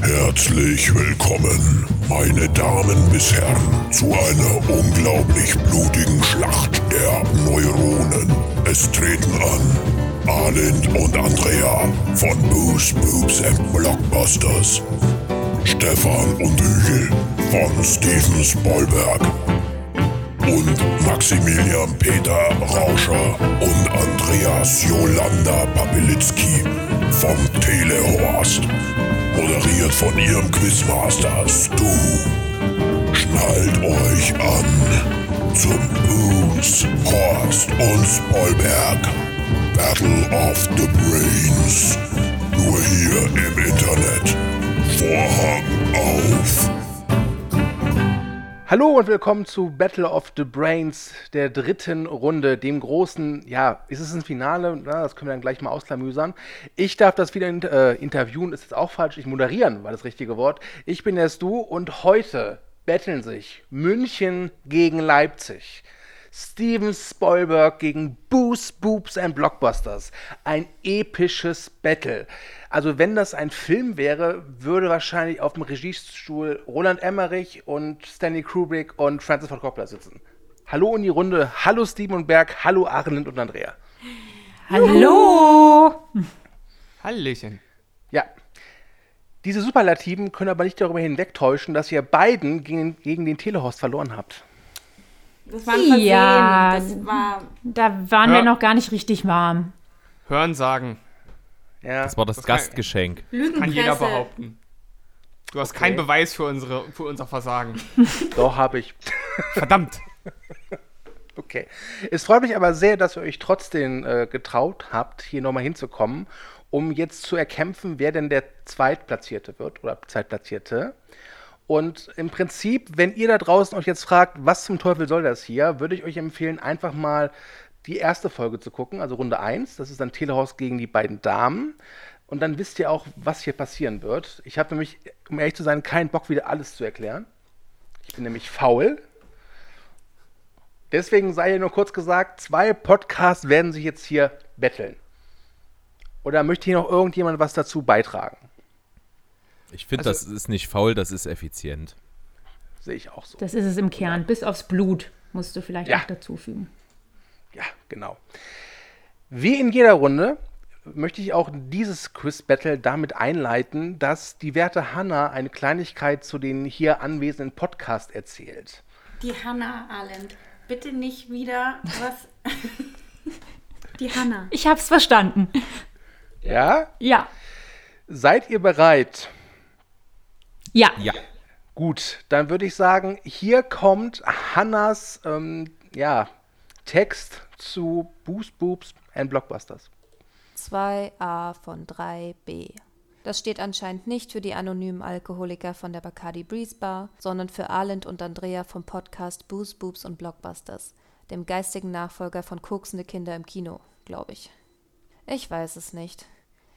Herzlich willkommen, meine Damen bis Herren, zu einer unglaublich blutigen Schlacht der Neuronen. Es treten an Arlind und Andrea von Booze, Boobs and Blockbusters, Stefan und Hügel von Steven Spielberg und Maximilian Peter Rauscher und Andreas Jolanda Papilitzki vom Telehorst. Moderiert von ihrem Quizmaster Stu. Schnallt euch an zum Booze, Horst und Spoilberg. Battle of the Brains. Nur hier im Internet. Vorhang auf. Hallo und willkommen zu Battle of the Brains, der dritten Runde, dem großen, ja, ist es ein Finale? Na, das können wir dann gleich mal ausklamüsern. Ich darf das wieder äh, interviewen, ist jetzt auch falsch, ich moderieren war das richtige Wort. Ich bin der Stu und heute betteln sich München gegen Leipzig. Steven Spielberg gegen Booze, Boobs and Blockbusters. Ein episches Battle. Also wenn das ein Film wäre, würde wahrscheinlich auf dem Regiestuhl Roland Emmerich und Stanley Kubrick und Francis Ford Coppola sitzen. Hallo in die Runde. Hallo Steven und Berg. Hallo Arlind und Andrea. Hallo! Hallöchen. Ja. Diese Superlativen können aber nicht darüber hinwegtäuschen, dass ihr beiden gegen, gegen den Telehorst verloren habt. Das war ein Versehen. Ja. Das war. Da waren Ja. wir noch gar nicht richtig warm. Hören sagen. Ja. Das war das, Das kann- Gastgeschenk. Kann Lügenpresse. jeder behaupten. Du hast Okay. keinen Beweis für, unsere, für unser Versagen. Doch, habe ich. Verdammt. Okay. Es freut mich aber sehr, dass ihr euch trotzdem äh, getraut habt, hier nochmal hinzukommen, um jetzt zu erkämpfen, wer denn der Zweitplatzierte wird oder Zweitplatzierte. Und im Prinzip, wenn ihr da draußen euch jetzt fragt, was zum Teufel soll das hier, würde ich euch empfehlen, einfach mal die erste Folge zu gucken, also Runde 1. Das ist dann Telehaus gegen die beiden Damen. Und dann wisst ihr auch, was hier passieren wird. Ich habe nämlich, um ehrlich zu sein, keinen Bock, wieder alles zu erklären. Ich bin nämlich faul. Deswegen sei hier nur kurz gesagt, zwei Podcasts werden sich jetzt hier betteln. Oder möchte hier noch irgendjemand was dazu beitragen? Ich finde, Also- das ist nicht faul, das ist effizient. Sehe ich auch so. Das ist es im Kern. Bis aufs Blut musst du vielleicht Ja. auch dazufügen. Ja, genau. Wie in jeder Runde möchte ich auch dieses Quiz-Battle damit einleiten, dass die werte Hanna eine Kleinigkeit zu den hier anwesenden Podcast erzählt. Die Hannah Arendt. Bitte nicht wieder was. Die Hannah. Ich hab's verstanden. Ja? Ja. Seid ihr bereit? Ja. Ja. Gut, dann würde ich sagen, hier kommt Hannas ähm, ja, Text zu Boost Boobs and Blockbusters. 2a von 3b. Das steht anscheinend nicht für die anonymen Alkoholiker von der Bacardi Breeze Bar, sondern für Arlind und Andrea vom Podcast Booze, Boobs und Blockbusters, dem geistigen Nachfolger von Koksende Kinder im Kino, glaube ich. Ich weiß es nicht.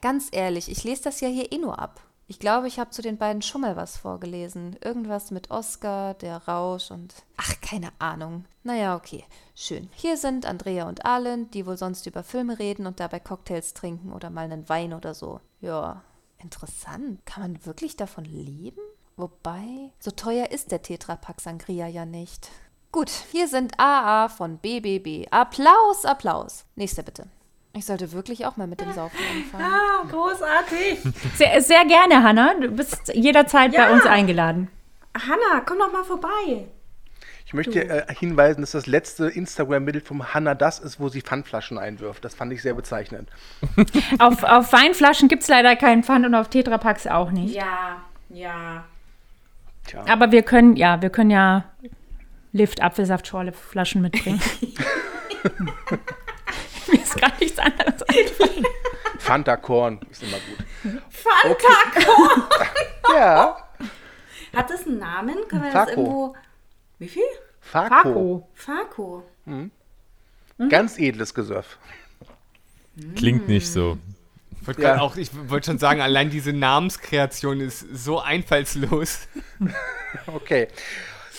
Ganz ehrlich, ich lese das ja hier eh nur ab. Ich glaube, ich habe zu den beiden schon mal was vorgelesen. Irgendwas mit Oscar, der Rausch und. Ach, keine Ahnung. Naja, okay. Schön. Hier sind Andrea und Arlen, die wohl sonst über Filme reden und dabei Cocktails trinken oder mal einen Wein oder so. Ja, interessant. Kann man wirklich davon leben? Wobei, so teuer ist der Tetrapack Sangria ja nicht. Gut, hier sind AA von BBB. Applaus, Applaus. Nächster bitte. Ich sollte wirklich auch mal mit dem Saufen anfangen. Ah, großartig. Sehr, sehr gerne, Hanna. Du bist jederzeit Ja. bei uns eingeladen. Hannah, komm doch mal vorbei. Ich möchte äh, hinweisen, dass das letzte Instagram-Bild vom Hanna das ist, wo sie Pfandflaschen einwirft. Das fand ich sehr bezeichnend. Auf, auf Weinflaschen gibt's leider keinen Pfand und auf Tetrapacks auch nicht. Ja, ja. Tja. Aber wir können, ja, wir können ja Lift-Apfelsaft-Schorle-Flaschen mitbringen. Mir ist gar nichts anderes eingefallen. Fanta Korn ist immer gut. Fanta Ja, Hat das einen Namen? Können wir das Taco. irgendwo. Wie viel? Faco. Faco. Fako. Ganz edles Gesöff. Klingt nicht so. Ich wollte Ja. auch, ich wollte schon sagen, allein diese Namenskreation ist so einfallslos. Okay.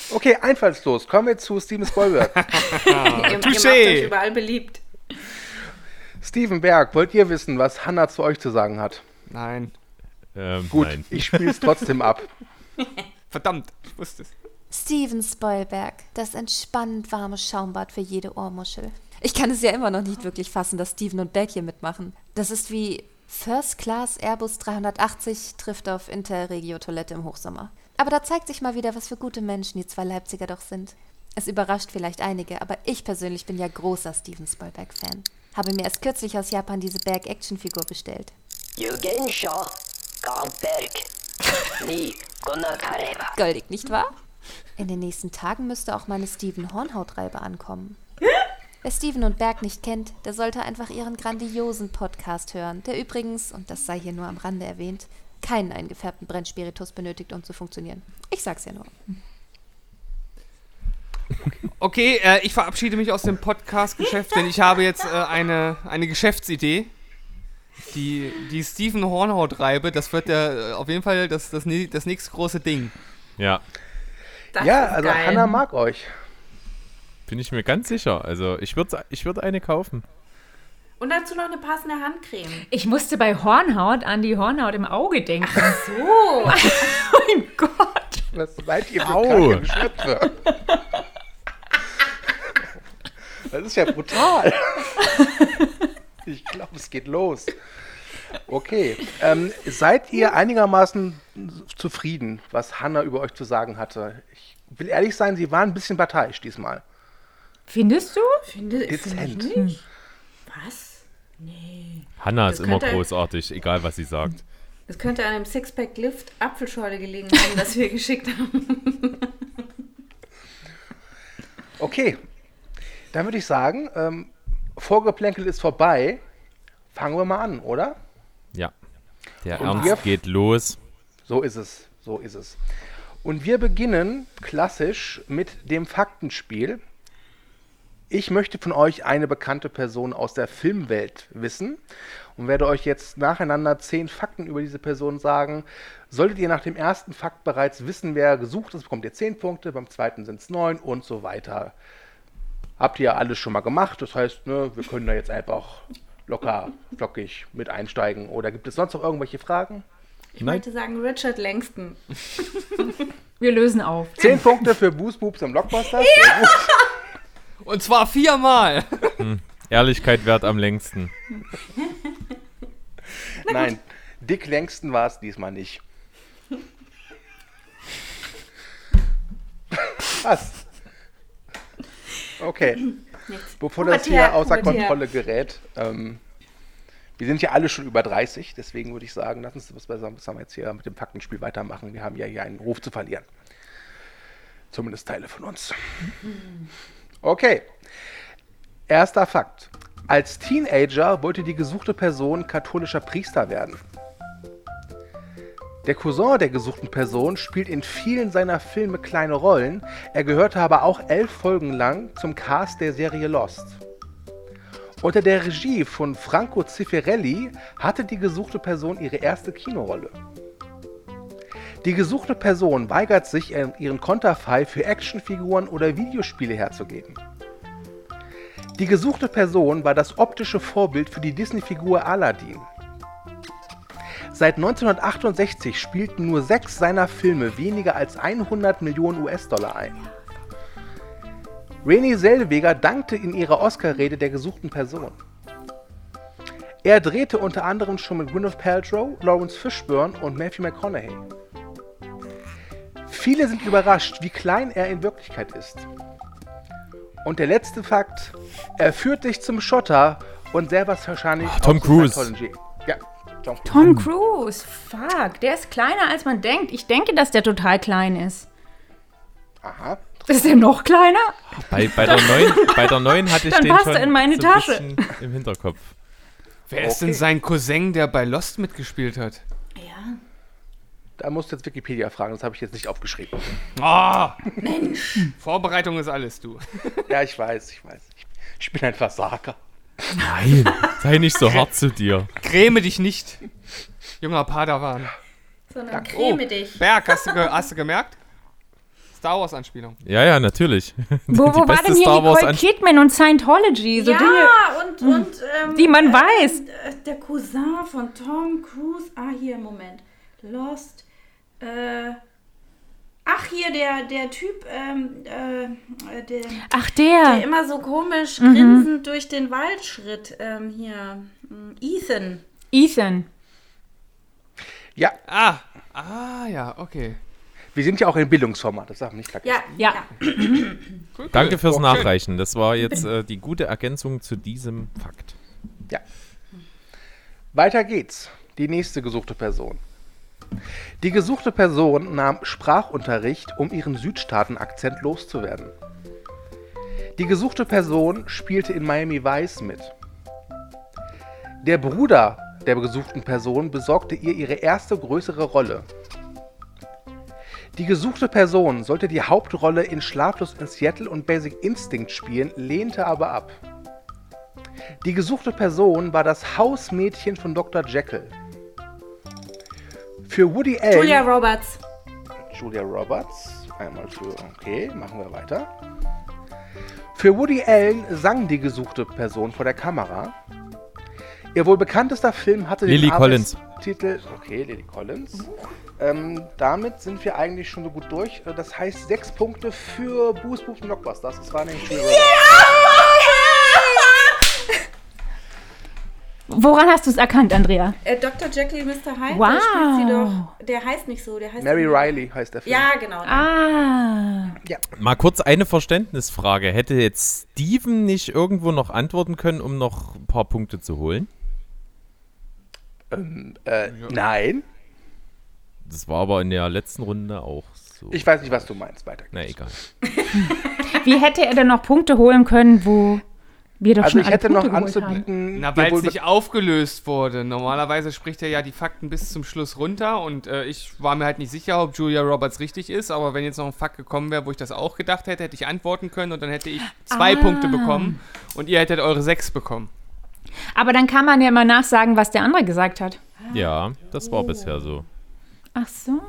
Okay, einfallslos. Kommen wir zu Steven Spielberg. Ihr, ihr macht Touché. euch überall beliebt. Steven Berg, wollt ihr wissen, was Hannah zu euch zu sagen hat? Nein. Ähm, Gut, Nein. ich spiele es trotzdem ab. Verdammt, ich wusste es. Steven Spoilberg, das entspannend warme Schaumbad für jede Ohrmuschel. Ich kann es ja immer noch nicht wirklich fassen, dass Steven und Berg hier mitmachen. Das ist wie First Class Airbus 380 trifft auf Interregio Toilette im Hochsommer. Aber da zeigt sich mal wieder, was für gute Menschen die zwei Leipziger doch sind. Es überrascht vielleicht einige, aber ich persönlich bin ja großer Steven Spielberg-Fan. Habe mir erst kürzlich aus Japan diese Berg-Action-Figur bestellt. Yugensho Berg. Ni Goldig, nicht wahr? In den nächsten Tagen müsste auch meine Steven Hornhautreibe ankommen. Wer Steven und Berg nicht kennt, der sollte einfach ihren grandiosen Podcast hören, der übrigens, und das sei hier nur am Rande erwähnt, keinen eingefärbten Brennspiritus benötigt, um zu funktionieren. Ich sag's ja nur. Okay, äh, ich verabschiede mich aus dem Podcast-Geschäft, denn ich habe jetzt äh, eine, eine Geschäftsidee. Die, die Stephen Hornhaut-Reibe, das wird ja äh, auf jeden Fall das, das, das nächste große Ding. Ja, Das ja, also geil. Hannah mag euch. bin ich mir ganz sicher. Also ich würde ich würd eine kaufen. Und dazu noch eine passende Handcreme. Ich musste bei Hornhaut an die Hornhaut im Auge denken. So. mein Gott. Was seid ihr für Au. Das ist ja brutal. Ich glaube, es geht los. Okay. Ähm, seid ihr einigermaßen zufrieden, was Hannah über euch zu sagen hatte? Ich will ehrlich sein, sie war ein bisschen parteiisch diesmal. Findest du? Finde, finde ich Dezent. nicht. Was? Nee. Hanna ist immer großartig, egal was sie sagt. Es könnte an einem Sixpack-Lift Apfelschorle gelegen haben, das wir geschickt haben. Okay. Dann würde ich sagen, ähm, Vorgeplänkel ist vorbei. Fangen wir mal an, oder? Ja. Der Und Ernst wir- geht los. So ist es, so ist es. Und wir beginnen klassisch mit dem Faktenspiel. Ich möchte von euch eine bekannte Person aus der Filmwelt wissen und werde euch jetzt nacheinander zehn Fakten über diese Person sagen. Solltet ihr nach dem ersten Fakt bereits wissen, wer gesucht ist, bekommt ihr zehn Punkte, beim zweiten sind es neun und so weiter. Habt ihr ja alles schon mal gemacht, das heißt, ne, wir können da jetzt einfach locker, flockig mit einsteigen. Oder gibt es sonst noch irgendwelche Fragen? Ich wollte sagen Richard Langston. Wir lösen auf. Zehn Punkte für Boost Boobs im Blockbuster. Gut. Und zwar viermal. Ehrlichkeit währt am längsten. Nein, Dick Langston war es diesmal nicht. Was? Okay. Bevor das hier außer pubertär. Kontrolle gerät, ähm, wir sind ja alle schon über 30, deswegen würde ich sagen, lass uns das besser besser jetzt hier mit dem Faktenspiel weitermachen. Wir haben ja hier einen Ruf zu verlieren. Zumindest Teile von uns. Okay. Erster Fakt. Als Teenager wollte die gesuchte Person katholischer Priester werden. Der Cousin der gesuchten Person spielt in vielen seiner Filme kleine Rollen. Er gehörte aber auch elf Folgen lang zum Cast der Serie Lost. Unter der Regie von Franco Zeffirelli hatte die gesuchte Person ihre erste Kinorolle. Die gesuchte Person weigert sich, ihren Konterfei für Actionfiguren oder Videospiele herzugeben. Die gesuchte Person war das optische Vorbild für die Disney-Figur Aladdin. Seit 1968 spielten nur sechs seiner Filme weniger als 100 Millionen US-Dollar ein. Renée Zellweger dankte in ihrer Oscar-Rede der gesuchten Person. Er drehte unter anderem schon mit Gwyneth Paltrow, Lawrence Fishburne und Matthew McConaughey. Viele sind überrascht, wie klein er in Wirklichkeit ist. Und der letzte Fakt, er führt dich zum Schotter und selber wahrscheinlich Ach, Tom Cruise. Tom Cruise. Fuck, der ist kleiner als man denkt. Ich denke, dass der total klein ist. Aha. Ist der noch kleiner? Bei, bei, der neuen, bei der neuen hatte ich Dann den passt schon er in meine so ein Tasche. bisschen im Hinterkopf. Wer ist denn sein Cousin, der bei Lost mitgespielt hat? Ja. Da musst du jetzt Wikipedia fragen, das habe ich jetzt nicht aufgeschrieben. Ah! Mensch! Vorbereitung ist alles, du. Ja, ich weiß, ich weiß. Ich, ich bin ein Versager. Nein, sei nicht so hart zu dir. Gräme dich nicht, junger Padawan. Sondern Oh, creme dich. Berg, hast du, ge hast du gemerkt? Star Wars-Anspielung. Ja, ja, natürlich. Wo, wo war denn hier Star Wars Nicole an- Kidman und Scientology? So ja, Dinge. Hm. und, und ähm, Die man ähm, weiß. äh, Der Cousin von Tom Cruise. Ah, hier, Moment. Lost. Äh, ach, hier, der, der Typ, ähm, äh, der, Ach, der der. immer so komisch grinsend durch den Wald schritt. Ähm, hier, mm, Ethan. Ethan. Ja, Ah, ah, ja, okay. wir sind ja auch im Bildungsformat, das darf man nicht vergessen. Ja, Ja. Cool, Danke fürs Schön. Nachreichen. Das war jetzt äh, die gute Ergänzung zu diesem Fakt. Ja. Weiter geht's. Die nächste gesuchte Person. Die gesuchte Person nahm Sprachunterricht, um ihren Südstaaten-Akzent loszuwerden. Die gesuchte Person spielte in Miami Vice mit. Der Bruder der gesuchten Person besorgte ihr ihre erste größere Rolle. Die gesuchte Person sollte die Hauptrolle in Schlaflos in Seattle und Basic Instinct spielen, lehnte aber ab. Die gesuchte Person war das Hausmädchen von Dr. Jekyll. Für Woody Allen. Julia Roberts. Julia Roberts. Einmal für. Okay, machen wir weiter. Für Woody Allen sang die gesuchte Person vor der Kamera. Ihr wohl bekanntester Film hatte Lily den Collins. Titel. Okay, Lily Collins. Ähm, damit sind wir eigentlich schon so gut durch. Äh, Das heißt sechs Punkte für Boos Boos und Blockbusters. Das war nämlich Julia Roberts. Woran hast du es erkannt, Andrea? Äh, Dr. Jekyll Mr. Hyde. Wow. Da spielt sie doch. Der heißt nicht so. Der heißt Mary Riley heißt der Film. Ja, genau. Ah. ja. Mal kurz eine Verständnisfrage. Hätte jetzt Steven nicht irgendwo noch antworten können, um noch ein paar Punkte zu holen? Äh, Nein. Das war aber in der letzten Runde auch so. Ich weiß nicht, was du meinst. Weiter. Na egal. Wie hätte er denn noch Punkte holen können, wo wir doch Also schon ich hätte noch Punkte haben? anzubieten. Na, weil es nicht aufgelöst wurde. Normalerweise spricht er ja die Fakten bis zum Schluss runter und äh, ich war mir halt nicht sicher, ob Julia Roberts richtig ist, aber wenn jetzt noch ein Fakt gekommen wäre, wo ich das auch gedacht hätte, hätte ich antworten können und dann hätte ich zwei Ah. Punkte bekommen und ihr hättet eure sechs bekommen. Aber dann kann man ja immer nachsagen, was der andere gesagt hat. Ja, das war bisher so. Ach so.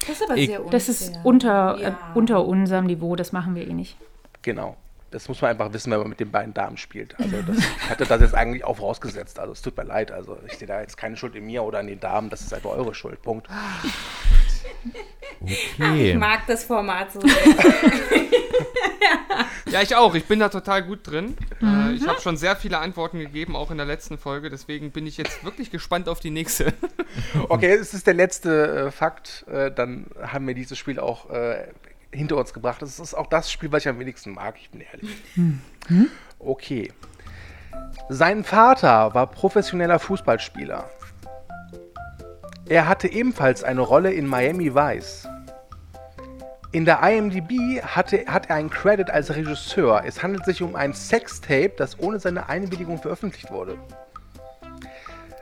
Das ist aber Ich- sehr unfair. Das ist unter, Ja. äh, unter unserem Niveau, das machen wir eh nicht. Genau. Das muss man einfach wissen, wenn man mit den beiden Damen spielt. Also das, ich hatte das jetzt eigentlich auch vorausgesetzt. Also es tut mir leid. Also ich sehe da jetzt keine Schuld in mir oder an den Damen. Das ist einfach eure Schuld. Punkt. Ich Okay. mag das Format so sehr. Ja, ich auch. Ich bin da total gut drin. Äh, ich habe schon sehr viele Antworten gegeben, auch in der letzten Folge. Deswegen bin ich jetzt wirklich gespannt auf die nächste. Okay, es ist der letzte äh, Fakt. Äh, dann haben wir dieses Spiel auch äh, hinter uns gebracht. Es ist auch das Spiel, was ich am wenigsten mag. Ich bin ehrlich. Okay. Sein Vater war professioneller Fußballspieler. Er hatte ebenfalls eine Rolle in Miami Vice. In der IMDb hatte, hat er einen Credit als Regisseur. Es handelt sich um ein Sextape, das ohne seine Einwilligung veröffentlicht wurde.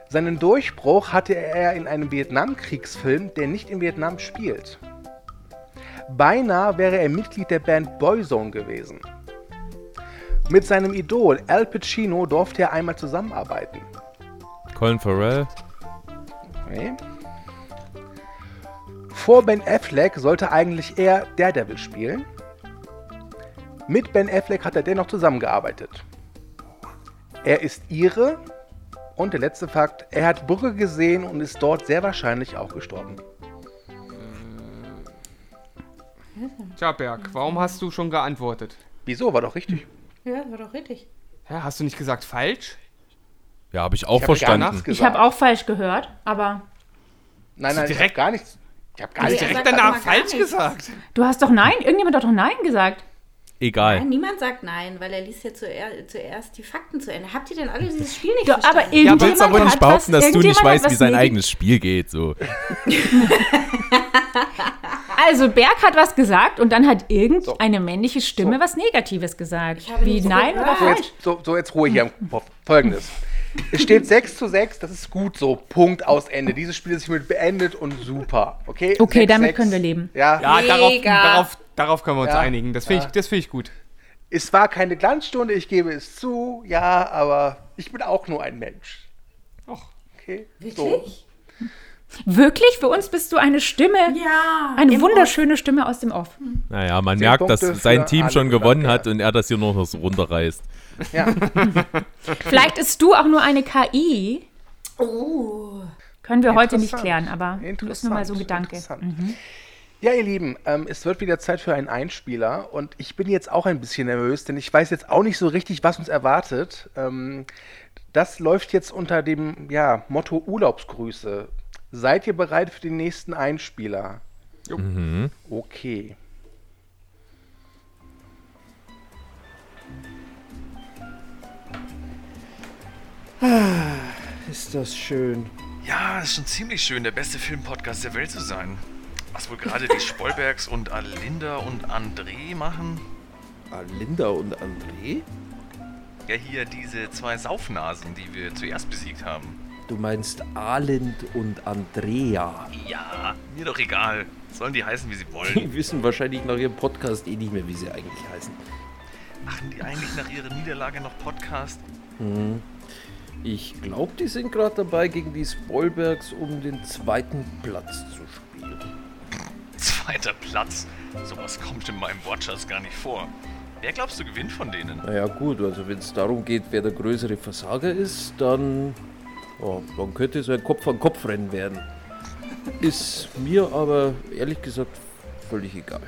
Seinen Durchbruch hatte er in einem Vietnamkriegsfilm, der nicht in Vietnam spielt. Beinahe wäre er Mitglied der Band Boyzone gewesen. Mit seinem Idol Al Pacino durfte er einmal zusammenarbeiten. Colin Farrell. Okay. Vor Ben Affleck sollte eigentlich er Daredevil spielen. Mit Ben Affleck hat er dennoch zusammengearbeitet. Er ist Ire und der letzte Fakt, er hat Brücke gesehen und ist dort sehr wahrscheinlich auch gestorben. Tja, Berg, warum hast du schon geantwortet? Wieso? War doch richtig. ja, war doch richtig. Hä, hast du nicht gesagt falsch? Ja, habe ich auch Ich gar verstanden. Ich habe auch falsch gehört, aber Nein, nein, ich habe direkt- gar nichts. Ich habe gar er Direkt danach falsch gesagt. du hast doch Nein, irgendjemand hat doch Nein gesagt. Egal. Nein, niemand sagt nein, weil er liest ja zuer zuerst die Fakten zu Ende. Habt ihr denn alle dieses Spiel nicht Doch, aber verstanden? Du irgendjemand willst aber nicht behaupten, was, dass du nicht weißt, wie sein eigenes Spiel geht. So. Also Berg hat was gesagt und dann hat irgendeine So. männliche Stimme So. was Negatives gesagt. habe Wie Nein oder So falsch? jetzt, so, so jetzt Ruhe hier im Kopf. Folgendes. Es steht 6 zu 6, das ist gut so. Punkt aus Ende. Dieses Spiel ist hiermit beendet und super. Okay, Okay, 6, damit 6. können wir leben. Ja, Ja, darauf, darauf, darauf können wir uns Ja. einigen. Das finde ich, das find ich gut. es war keine Glanzstunde, ich gebe es zu. Ja, aber ich bin auch nur ein Mensch. Och. Okay, Wirklich? Wirklich? Für uns bist du eine Stimme. Ja. Eine wunderschöne Stimme aus dem Off. Naja, man Zehn merkt, dass Punkte sein für Team schon gewonnen hat und er das hier nur noch so runterreißt. Ja, Vielleicht ist du auch nur eine KI. Oh. Können wir heute nicht klären, aber ist nur mal so ein Gedanke. Mhm. Ja, ihr Lieben, ähm, es wird wieder Zeit für einen Einspieler und ich bin jetzt auch ein bisschen nervös, denn ich weiß jetzt auch nicht so richtig, was uns erwartet. Ähm, das läuft jetzt unter dem ja, Motto Urlaubsgrüße. Seid ihr bereit für den nächsten Einspieler? Mhm. Okay. Ist das schön. Ja, ist schon ziemlich schön, der beste Filmpodcast der Welt zu sein. Was wohl gerade die Spoilbergs und Alinda und André machen? Alinda und André? Ja, hier diese zwei Saufnasen, die wir zuerst besiegt haben. Du meinst Alind und Andrea. Ja, mir doch egal. Sollen die heißen, wie sie wollen. Die wissen wahrscheinlich nach ihrem Podcast eh nicht mehr, wie sie eigentlich heißen. Machen die eigentlich nach ihrer Niederlage noch Podcast? Hm. Ich glaube, die sind gerade dabei, gegen die Spoilbergs um den zweiten Platz zu spielen. Zweiter Platz. Sowas kommt in meinem Watchers gar nicht vor. Wer glaubst du gewinnt von denen? Naja gut, also wenn es darum geht, wer der größere Versager ist, dann, ja, dann könnte es ein Kopf-an-Kopf-Rennen werden. Ist mir aber ehrlich gesagt völlig egal.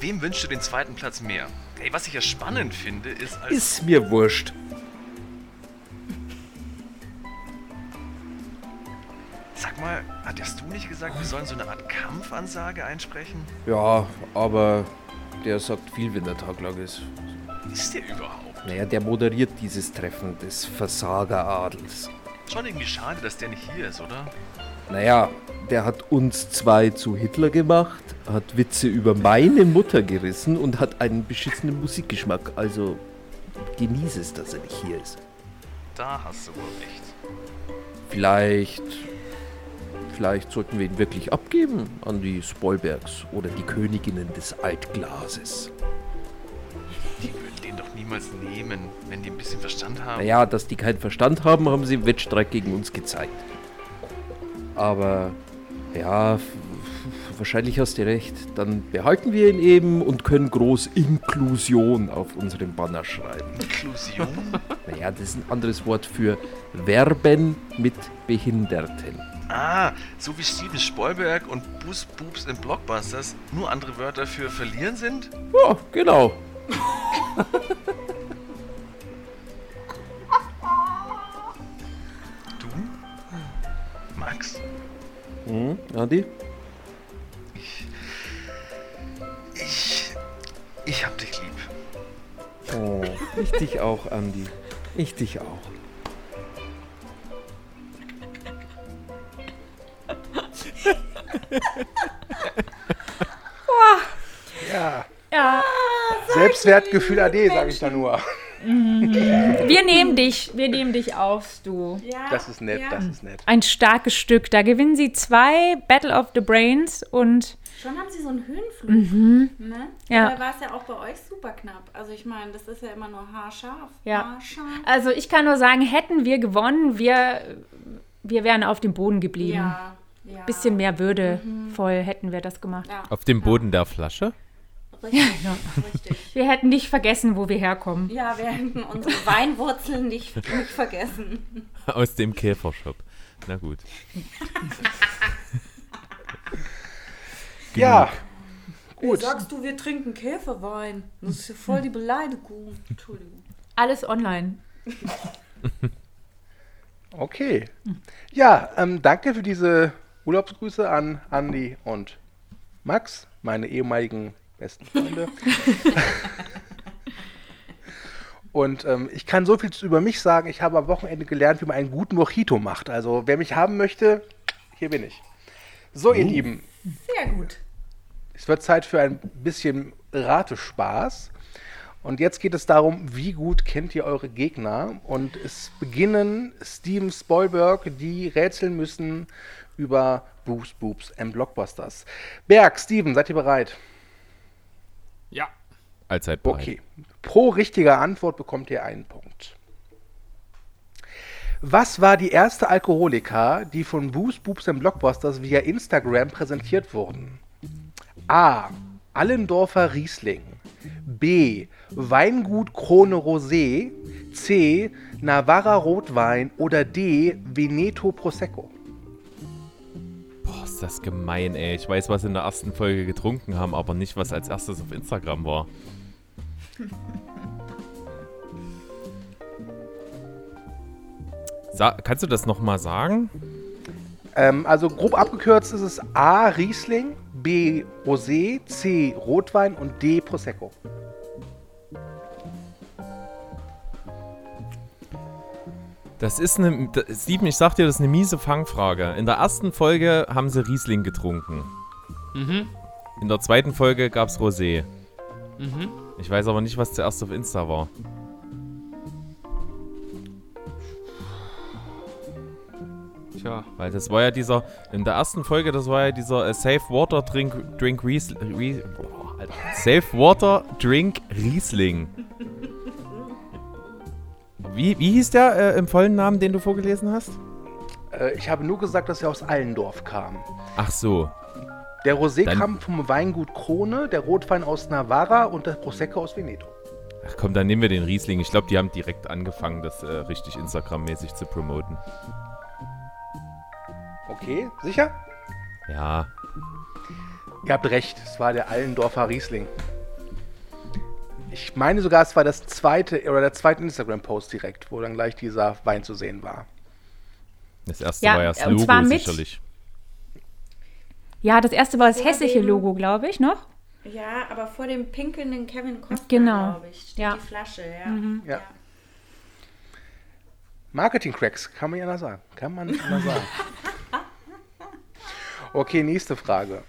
Wem wünschst du den zweiten Platz mehr? Ey, was ich ja spannend finde, ist als... Ist mir wurscht. Sag mal, hattest du nicht gesagt, wir sollen so eine Art Kampfansage einsprechen? Ja, aber der sagt viel, wenn der Tag lang ist. Ist der überhaupt? Naja, der moderiert dieses Treffen des Versageradels. Schon irgendwie schade, dass der nicht hier ist, oder? Naja, der hat uns zwei zu Hitler gemacht, hat Witze über meine Mutter gerissen und hat einen beschissenen Musikgeschmack. Also genieße es, dass er nicht hier ist. Da hast du wohl recht. Vielleicht. Vielleicht sollten wir ihn wirklich abgeben an die Spoilbergs oder die Königinnen des Altglases. Niemals nehmen, wenn die ein bisschen Verstand haben. Naja, dass die keinen Verstand haben, haben sie im Wettstreit gegen uns gezeigt. Aber ja, wahrscheinlich hast du recht. Dann behalten wir ihn eben und können groß Inklusion auf unserem Banner schreiben. Inklusion? Naja, das ist ein anderes Wort für Werben mit Behinderten. Ah, so wie Steven Spielberg und Boost Boobs in Blockbusters nur andere Wörter für verlieren sind? Ja, genau. Du? Max? Hm, Andi? Ich. Ich hab dich lieb. Oh, ich dich auch, Andi. Ich dich auch. Ja. Ja. Selbstwertgefühl AD, sage ich da nur. Wir nehmen dich, wir nehmen dich auf, du. Ja, Das ist nett, ja. das ist nett. Ein starkes Stück. Da gewinnen sie zwei Battle of the Brains und Schon haben sie so einen Höhenflug. Mhm. Ne? Ja. Da war es ja auch bei euch super knapp. Also ich meine, das ist ja immer nur haarscharf. Ja. Haarscharf. also ich kann nur sagen, hätten wir gewonnen, wir, wir wären auf dem Boden geblieben. Ja, ja. Bisschen mehr würdevoll hätten wir das gemacht. Ja. Auf dem Boden der Flasche? Richtig, richtig. Wir hätten nicht vergessen, wo wir herkommen. Ja, wir hätten unsere Weinwurzeln nicht, nicht vergessen. Aus dem Käfershop. Na gut. Ja, Gut. sagst du, wir trinken Käferwein? Das ist ja voll die Beleidigung. Entschuldigung. Alles online. okay. Ja, ähm, danke für diese Urlaubsgrüße an Andi und Max, meine ehemaligen besten Freunde. und ähm, ich kann so viel über mich sagen. Ich habe am Wochenende gelernt, wie man einen guten Mojito macht. Also, wer mich haben möchte, hier bin ich. So, ihr Lieben, Sehr gut. es wird Zeit für ein bisschen Ratespaß. Und jetzt geht es darum, wie gut kennt ihr eure Gegner? Und es beginnen Steven Spielberg, die rätseln müssen über Boobs, Boobs and Blockbusters. Berg, Steven, seid ihr bereit? Ja. Allzeit bereit. Okay. Pro richtiger Antwort bekommt ihr einen Punkt. Was war die erste Alkoholiker, die von Boos, Boobs and Blockbusters via Instagram präsentiert wurden? A. Allendorfer Riesling. B. Weingut Krone Rosé. C. Navarra Rotwein. Oder D. Veneto Prosecco. Ist das gemein, ey. Ich weiß, was in der ersten Folge getrunken haben, aber nicht, was als erstes auf Instagram war. Sa kannst du das nochmal sagen? Ähm, also grob abgekürzt ist es A. Riesling, B. Rosé, C. Rotwein und D. Prosecco. Das ist eine. da- Steven, ich sag dir, das ist eine miese Fangfrage. In der ersten Folge haben sie Riesling getrunken. Mhm. In der zweiten Folge gab's Rosé. Mhm. Ich weiß aber nicht, was zuerst auf Insta war. Tja. Weil das war ja dieser, in der ersten Folge, das war ja dieser äh, Safe Water Drink, Drink Riesling. Ries. Safe Water Drink Riesling. Wie, wie hieß der äh, im vollen Namen, den du vorgelesen hast? Äh, ich habe nur gesagt, dass er aus Allendorf kam. Ach so. Der Rosé Dann- kam vom Weingut Krone, der Rotwein aus Navarra und der Prosecco aus Veneto. Ach komm, dann nehmen wir den Riesling. Ich glaube, die haben direkt angefangen, das äh, richtig Instagram-mäßig zu promoten. Okay, sicher? Ja. Ihr habt recht, es war der Allendorfer Riesling. Ich meine sogar, es war das zweite oder der zweite Instagram-Post direkt, wo dann gleich dieser Wein zu sehen war. Das erste Ja, war ja das Logo zwar mit- sicherlich. Ja, das erste war das Vor hessische dem- Logo, glaube ich, noch. Ja, aber vor dem pinkelnden Kevin Costner, Genau. glaube ich, steht Ja. die Flasche. Ja. Mhm. Ja. Marketing-Cracks, kann man ja anders sagen. Kann man nicht anders sagen. Okay, nächste Frage.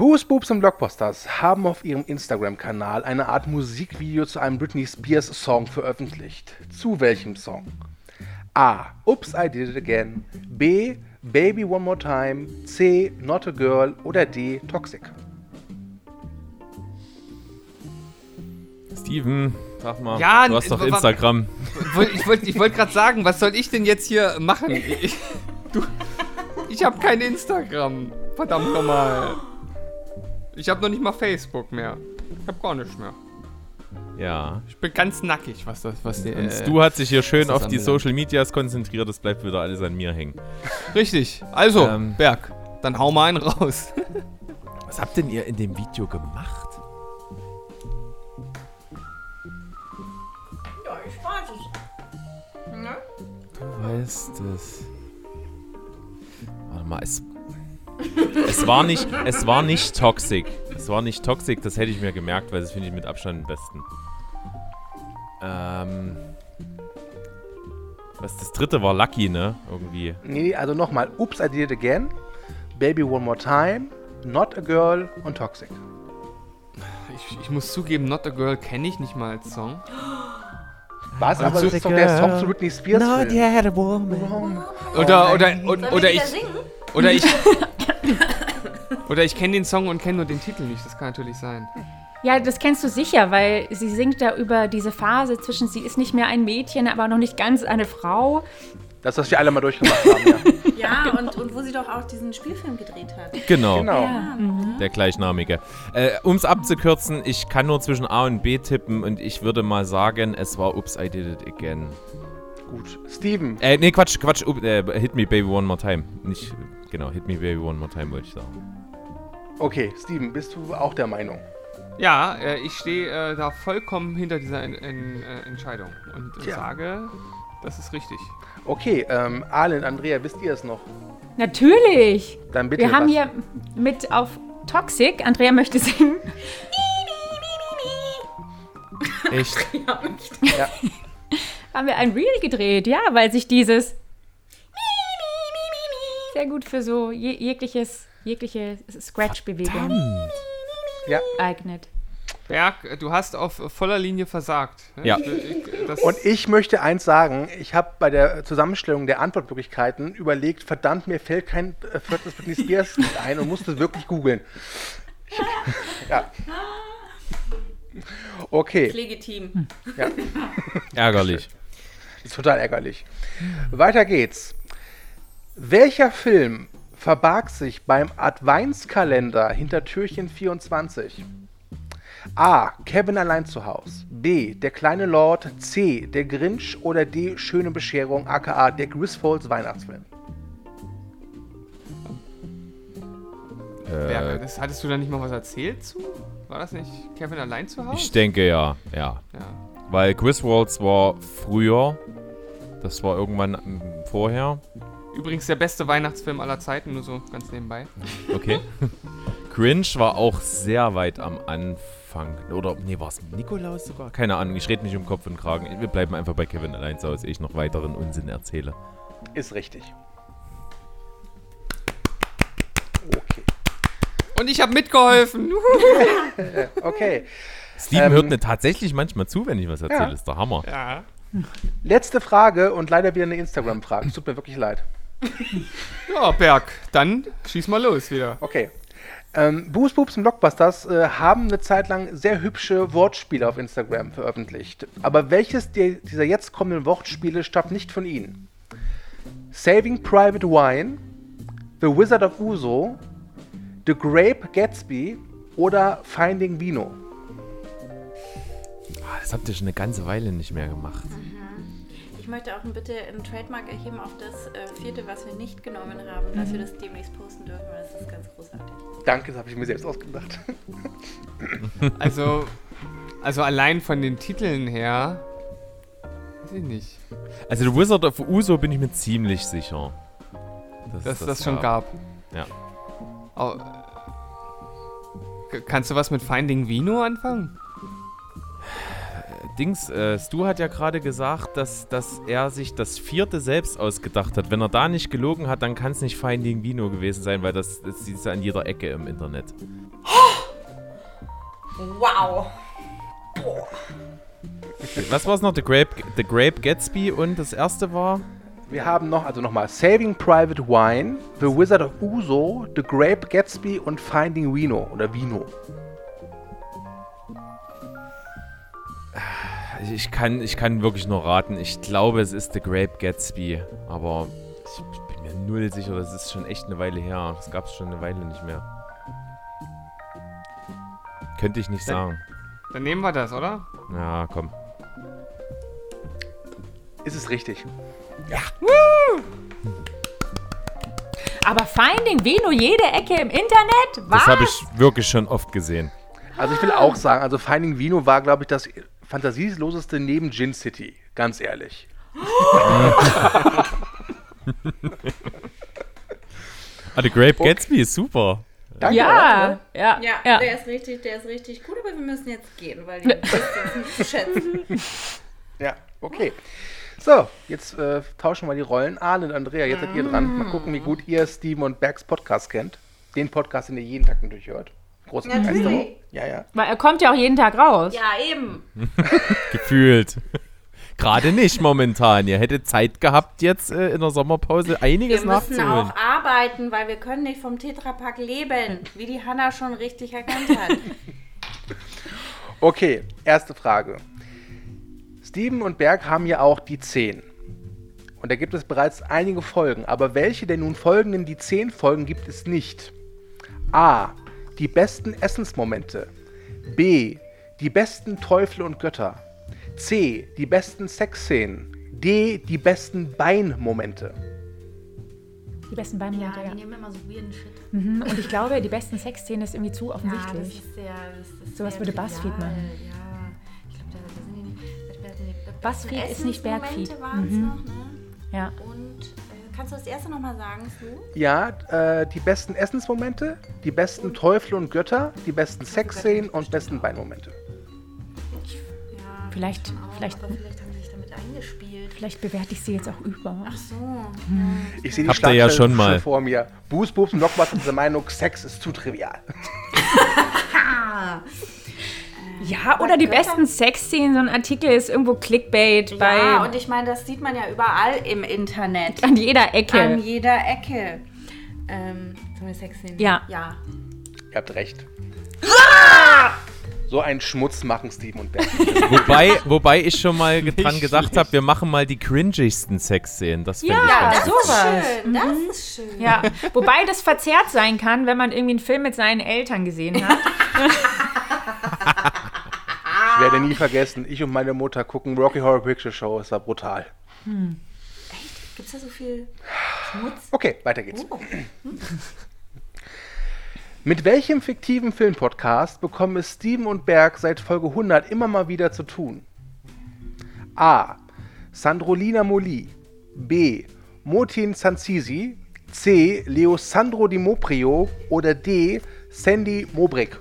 Boos Boobs und Blockbusters haben auf ihrem Instagram-Kanal eine Art Musikvideo zu einem Britney Spears-Song veröffentlicht. Zu welchem Song? A. Oops, I Did It Again. B. Baby One More Time. C. Not a Girl. Oder D. Toxic. Steven, sag mal, Ja, du hast doch Instagram. Ich wollte ich wollt gerade sagen, was soll ich denn jetzt hier machen? Ich, du, ich habe kein Instagram. Verdammt nochmal. Ich habe noch nicht mal Facebook mehr. Ich habe gar nichts mehr. Ja. Ich bin ganz nackig, was das, was die, Und äh, du hat sich hier schön auf die. Social Medias konzentriert, das bleibt wieder alles an mir hängen. Richtig. Also, Ähm. Berg, dann hau mal einen raus. Was habt denn ihr in dem Video gemacht? Ja, ich weiß es. Ne? Du weißt es. Warte mal, es. Es war nicht, es war nicht toxic. Es war nicht toxic, das hätte ich mir gemerkt, weil das finde ich mit Abstand am besten. Ähm. Was das dritte war Lucky, ne? Irgendwie. Nee, also nochmal. Oops, I Did It Again. Baby One More Time. Not a Girl und Toxic. Ich, ich muss zugeben, Not a Girl kenne ich nicht mal als Song. Was? Aber das ist doch der Song zu Britney Spears Film. yet a woman. Oder, oder, oder wir ich. singen? Oder ich. oder ich kenne den Song und kenne nur den Titel nicht. Das kann natürlich sein. Ja, das kennst du sicher, weil sie singt da über diese Phase zwischen, sie ist nicht mehr ein Mädchen, aber noch nicht ganz eine Frau. Das, was wir alle mal durchgemacht haben, ja. Ja, und, und wo sie doch auch diesen Spielfilm gedreht hat. Genau. Genau. Ja. Der gleichnamige. Äh, um es abzukürzen, ich kann nur zwischen A und B tippen und ich würde mal sagen, es war Oops, I Did It Again. Gut. Steven, Äh, nee, Quatsch, Quatsch. äh, hit Me Baby One More Time. Nicht, genau, Hit Me Baby One More Time wollte ich sagen. okay, Steven, bist du auch der Meinung? Ja, äh, ich stehe äh, da vollkommen hinter dieser en en äh, Entscheidung und Tja. sage, das ist richtig. Okay, ähm, Arlen, Andrea, wisst ihr es noch? Natürlich. Dann bitte. Wir haben was- hier mit auf Toxic, Andrea möchte singen, Echt? Ja. haben wir ein Reel gedreht, ja, weil sich dieses sehr gut für so je jegliches, jegliche Scratch-Bewegung Ja. eignet. Berg, du hast auf voller Linie versagt. Ja. Ich, das, Und ich möchte eins sagen, ich habe bei der Zusammenstellung der Antwortmöglichkeiten überlegt, verdammt, mir fällt kein äh, viertes Britney Spears ein und musste wirklich googeln. ja. Okay, Legitim. ja, Ärgerlich. ist total ärgerlich. Weiter geht's. Welcher Film verbarg sich beim Adventskalender hinter Türchen 24? A. Kevin allein zu Haus. B. Der kleine Lord. C. Der Grinch. Oder D. Schöne Bescherung, aka der Griswolds Weihnachtsfilm. Berger, Äh, das, hattest du da nicht mal was erzählt zu? War das nicht Kevin allein zu Hause? ich denke ja, ja. ja. Weil Griswolds war früher. Das war irgendwann ähm, vorher. Übrigens der beste Weihnachtsfilm aller Zeiten, nur so ganz nebenbei. Okay. Cringe war auch sehr weit am Anfang. Oder, nee, war es Nikolaus sogar? Keine Ahnung, ich rede mich um Kopf und Kragen. Wir bleiben einfach bei Kevin allein zu Hause, ehe ich noch weiteren Unsinn erzähle. Ist richtig. Okay. Und ich habe mitgeholfen. Okay. Steven Ähm, hört mir tatsächlich manchmal zu, wenn ich was erzähle. Ja. Ist der Hammer. ja. Letzte Frage und leider wieder eine Instagram-Frage. Es tut mir wirklich leid. Ja, Berg, dann schieß mal los wieder. Okay. Ähm, Boos Boobs und Blockbusters äh, haben eine Zeit lang sehr hübsche Wortspiele auf Instagram veröffentlicht. Aber welches der, dieser jetzt kommenden Wortspiele stammt nicht von ihnen? Saving Private Wine, The Wizard of Uso, The Grape Gatsby oder Finding Vino? Ah, Das habt ihr schon eine ganze Weile nicht mehr gemacht. Ich möchte auch bitte ein Trademark erheben auf das äh, vierte, was wir nicht genommen haben, dass wir das demnächst posten dürfen, weil das ist ganz großartig. Danke, das habe ich mir selbst ausgedacht. Also, also allein von den Titeln her, weiß ich nicht, Also, The Wizard of Uso bin ich mir ziemlich sicher. dass das, schon gab. Ja. K- Kannst du was mit Finding Vino anfangen? Dings, äh, Stu hat ja gerade gesagt, dass, dass er sich das vierte selbst ausgedacht hat. Wenn er da nicht gelogen hat, dann kann es nicht Finding Vino gewesen sein, weil das, das ist ja an jeder Ecke im Internet. Wow! Was war es noch? The Grape, The Grape Gatsby und das erste war? Wir haben noch, also nochmal, Saving Private Wine, The Wizard of Uso, The Grape Gatsby und Finding Vino oder Vino. Ich kann, ich kann wirklich nur raten. Ich glaube, es ist The Grape Gatsby. Aber ich, bin mir null sicher. Das ist schon echt eine Weile her. Das gab es schon eine Weile nicht mehr. Könnte ich nicht sagen. Dann nehmen wir das, oder? Ja, komm. Ist es richtig? Aber Finding Vino jede Ecke im Internet? Was? Das habe ich wirklich schon oft gesehen. Also ich will auch sagen, also Finding Vino war, glaube ich, das fantasieloseste neben Gin City. Ganz ehrlich. Ah, The Grape Gatsby ist super. Danke. ja, ja, Ja, ja. der ist richtig, der ist richtig gut, aber wir müssen jetzt gehen, weil die jetzt nicht zu schätzen. Ja, okay. So, jetzt äh, tauschen wir die Rollen. Arne und Andrea, jetzt seid ihr dran. Mal gucken, wie gut ihr Steven und Bergs Podcast kennt. Den Podcast, den ihr jeden Tag natürlich hört. Große Natürlich. Begeisterung. Ja, ja. Weil er kommt ja auch jeden Tag raus. Ja, eben. Gefühlt. Gerade nicht momentan. Ihr hättet Zeit gehabt, jetzt äh, in der Sommerpause einiges Wir müssen nachzuholen. auch arbeiten, weil wir können nicht vom Tetrapack leben, wie die Hanna schon richtig erkannt hat. Okay, erste Frage. Steven und Berg haben ja auch die 10. Und da gibt es bereits einige Folgen. Aber welche der nun folgenden die 10 Folgen gibt es nicht? A. Die besten Essensmomente. B. Die besten Teufel und Götter. C. Die besten Sexszenen. D. Die besten Beinmomente. Die besten Beinmomente, ja, ja. die nehmen immer so weirden Shit. Mhm. Und ich glaube, die besten Sexszenen ist irgendwie zu Ja, das offensichtlich. ist sehr. Das ist Sowas sehr würde trivial. BuzzFeed machen. Ja, ich glaube, da, da sind die nicht. da BuzzFeed ist nicht Bergfeed. Mhm. noch, ne? ja. Und kannst du das erste nochmal sagen, Sue? Ja, äh, die besten Essensmomente, die besten Teufel und Götter, die besten Sexszenen und besten Beinmomente. Ja, Vielleicht- auch, vielleicht- Aber vielleicht haben sie sich damit eingespielt. Vielleicht bewerte ich sie jetzt auch über. Ach so. Ich sehe die Habt ihr ja Schlagzeile schon mal. vor mir. Boos, Boobs und Blockbuster ist der Meinung, Sex ist zu trivial. Ja, oder die Götter- besten Sexszenen. So ein Artikel ist irgendwo Clickbait Ja, bei und ich meine, das sieht man ja überall im Internet. an jeder Ecke. An jeder Ecke. Ähm, sollen wir Sex sehen? Ja. Ja. Ihr habt recht. So einen Schmutz machen Steven und Berg. Wobei, wobei ich schon mal dran gedacht habe, wir machen mal die cringigsten Sexszenen. Das finde Ja, ich ganz das sowas. Schön, das ist schön. Ja, wobei das verzerrt sein kann, wenn man irgendwie einen Film mit seinen Eltern gesehen hat. Ich werde nie vergessen, ich und meine Mutter gucken Rocky Horror Picture Show. Es war brutal. Gibt's da so viel Schmutz? Okay, weiter geht's. Oh. Mit welchem fiktiven Filmpodcast bekommen es Steven und Berg seit Folge 100 immer mal wieder zu tun? A. Sandrolina Moli. B. Motin Sanzizi. C. Leosandro Di Moprio. Oder D. Sandy Mobrick.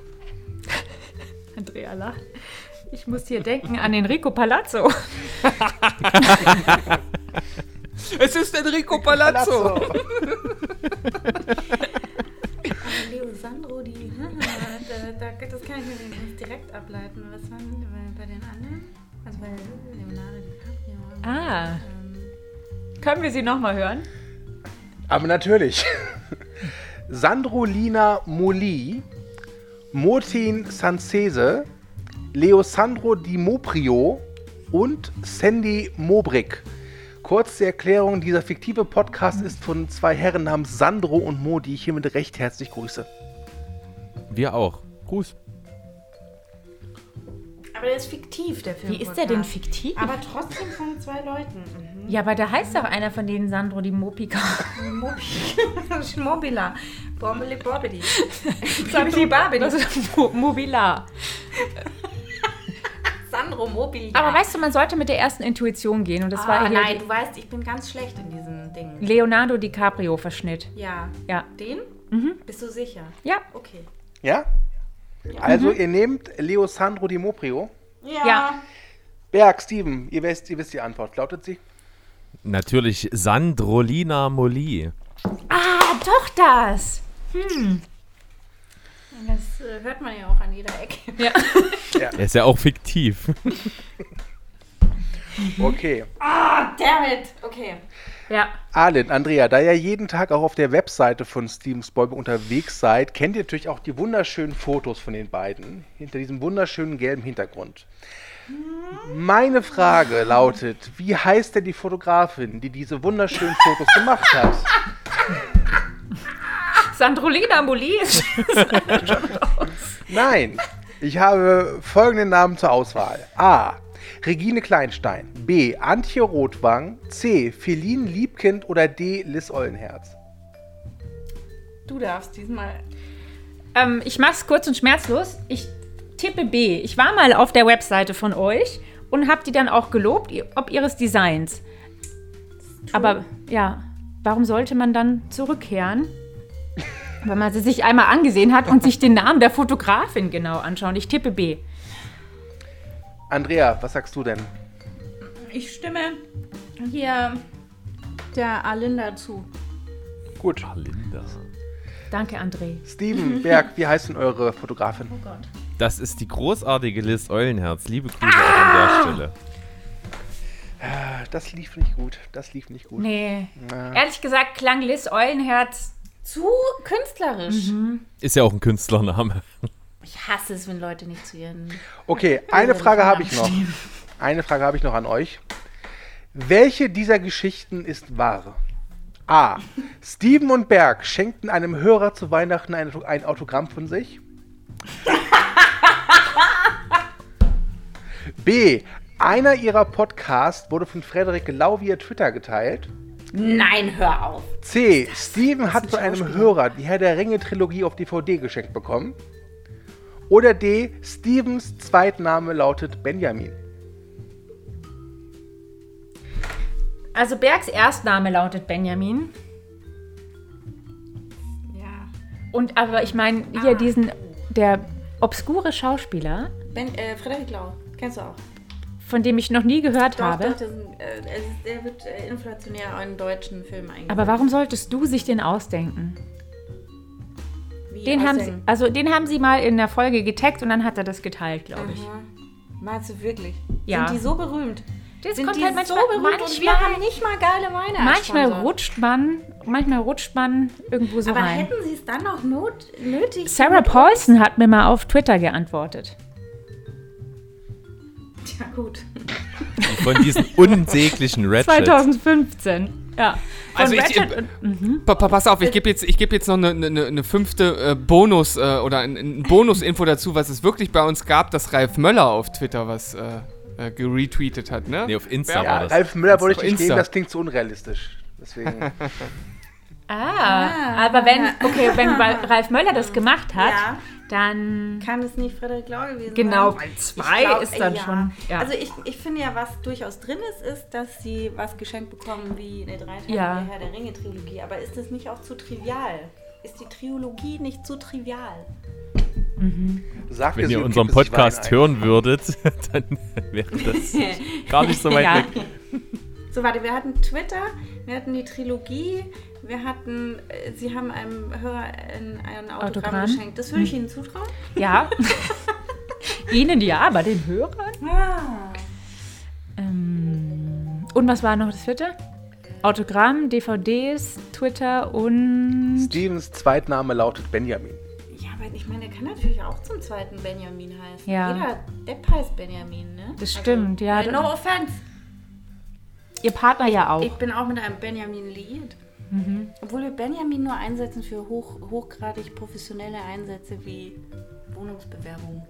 Andrea lacht. Ich muss hier denken an Enrico Palazzo. Es ist Enrico Palazzo. Leo Sandro, die. da, da, das kann ich mir nicht direkt ableiten. Was waren bei, bei den anderen? Also bei Leonardo DiCaprio. Ah. Ähm, Können wir sie nochmal hören? Aber natürlich. Sandrolina Moli, Motin Sancese, Leosandro Di Moprio und Sandy Mobrick. Kurze Erklärung, dieser fiktive Podcast ist von zwei Herren namens Sandro und Mo, die ich hiermit recht herzlich grüße. Wir auch. Gruß. aber der ist fiktiv, der Film. Wie ist der denn fiktiv? Aber trotzdem von zwei Leuten. Mhm. Ja, aber da heißt doch einer von denen Sandro die Mopika. Schmobila. Bobbeli Bobbidi. Sandro Barbie. Das ist Mo Mobilar. Sandro Mobil. Aber weißt du, man sollte mit der ersten Intuition gehen. Und das war ah, hier nein, du weißt, ich bin ganz schlecht in diesen Dingen. Leonardo DiCaprio-Verschnitt. Ja. Ja. Den? Bist du sicher? Ja. Okay. Ja? Also, ihr nehmt Leosandro Di Moprio. Ja. Berg, Steven, ihr wisst, ihr wisst die Antwort. Lautet sie? Natürlich Sandrolina Moli. Ah, doch das. Das äh, hört man ja auch an jeder Ecke. Er ist ja auch fiktiv. Okay. Ah, damn it. Okay. Ja. Arlen, Andrea, da ihr jeden Tag auch auf der Webseite von Steven Spielberg unterwegs seid, kennt ihr natürlich auch die wunderschönen Fotos von den beiden hinter diesem wunderschönen gelben Hintergrund. Meine Frage lautet, wie heißt denn die Fotografin, die diese wunderschönen Fotos gemacht hat? Sandrolina Moli ist. Nein, ich habe folgende Namen zur Auswahl. A. Regine Kleinstein. B. Antje Rothwang. C. Feline Liebkind. Oder D. Liz Ollenherz. Du darfst diesmal. ähm, ich mach's kurz und schmerzlos. Ich tippe B. Ich war mal auf der Webseite von euch und habe die dann auch gelobt, ihr- ob ihres Designs. Aber ja, warum sollte man dann zurückkehren? Wenn man sie sich einmal angesehen hat und sich den Namen der Fotografin genau anschauen. Ich tippe B. Andrea, was sagst du denn? Ich stimme hier der Alinda zu. Gut. Linda. Danke, André. Steven, Berg, wie heißt denn eure Fotografin? Das ist die großartige Liz Eulenherz. Liebe Grüße auch an der Stelle. Ah, Das lief nicht gut. Das lief nicht gut. Nee. Na. Ehrlich gesagt klang Liz Eulenherz. Zu künstlerisch. Ist ja auch ein Künstlername. Ich hasse es, wenn Leute nicht zu ihren. Okay, eine Frage habe ich noch. Eine Frage habe ich noch an euch. Welche dieser Geschichten ist wahr? A. Steven und Berg schenkten einem Hörer zu Weihnachten ein, ein Autogramm von sich. B. Einer ihrer Podcasts wurde von Frederik Lau via Twitter geteilt. Nein, hör auf. C. Steven hat von einem Hörer die Herr der Ringe-Trilogie auf DVD geschenkt bekommen. Oder D. Stevens Zweitname lautet Benjamin. Also Bergs Erstname lautet Benjamin. Ja. Und aber ich meine hier diesen, der obskure Schauspieler, Ben, äh, Frederik Lau. Kennst du auch? Von dem ich noch nie gehört Doch, habe. doch, ein- äh, es ist, der wird äh, inflationär in deutschen Filmen eingesetzt. Aber warum solltest du sich den ausdenken? Wie Den haben, sie, also den haben sie mal in der Folge getaggt und dann hat er das geteilt, glaube ich. Meinst du wirklich? Ja. Sind die so berühmt? Das Sind kommt die halt so manchmal, berühmt und wir manchmal, haben nicht mal geile Weine manchmal rutscht man, manchmal rutscht man irgendwo so Aber rein. hätten sie es dann noch not, nötig? Sarah Paulson hat mir mal auf Twitter geantwortet. Ja, gut. Von diesen unsäglichen Ratchet. 2015. Ja. Von Also ich- Ratchet und, pa pass auf, ich gebe jetzt, ich geb jetzt noch eine, eine, eine fünfte äh, Bonus äh, oder ein, ein Bonus-Info dazu, was es wirklich bei uns gab, dass Ralf Möller auf Twitter was äh, äh, geretweetet hat, ne? Nee, auf Insta Ja, war Ja, das. Ralf Müller wollte ich nicht geben, das klingt zu unrealistisch. Deswegen. Ah, aber wenn, okay, wenn Ra- Ralf Möller das gemacht hat, Ja. Dann Kann es nicht Frederik Lau gewesen Genau, sein? weil Ich zwei ist dann schon, ja. Also ich, ich finde ja, was durchaus drin ist, ist, dass sie was geschenkt bekommen wie eine dreiteilige Ja. Herr der Ringe-Trilogie. Aber ist das nicht auch zu trivial? Ist die Trilogie nicht zu trivial? Sagt Wenn ihr unseren Podcast hören würdet, dann wäre das gar nicht so weit Ja. weg. So, warte, wir hatten Twitter, wir hatten die Trilogie, wir hatten, äh, sie haben einem Hörer ein, ein Autogramm, Autogramm. geschenkt. Das würde ich Ihnen zutrauen. ja. Ihnen ja, aber den Hörern. Ah. Ähm, und was war noch das vierte? Autogramm, DVDs, Twitter und. Stevens Zweitname lautet Benjamin. Ja, aber ich meine, der kann natürlich auch zum zweiten Benjamin heißen. Ja. Jeder Depp heißt Benjamin, ne? Das stimmt, ja. äh, No offense. Ihr Partner ja auch. Ich bin auch mit einem Benjamin liiert. Mhm. Obwohl wir Benjamin nur einsetzen für hoch, hochgradig professionelle Einsätze wie Wohnungsbewerbung.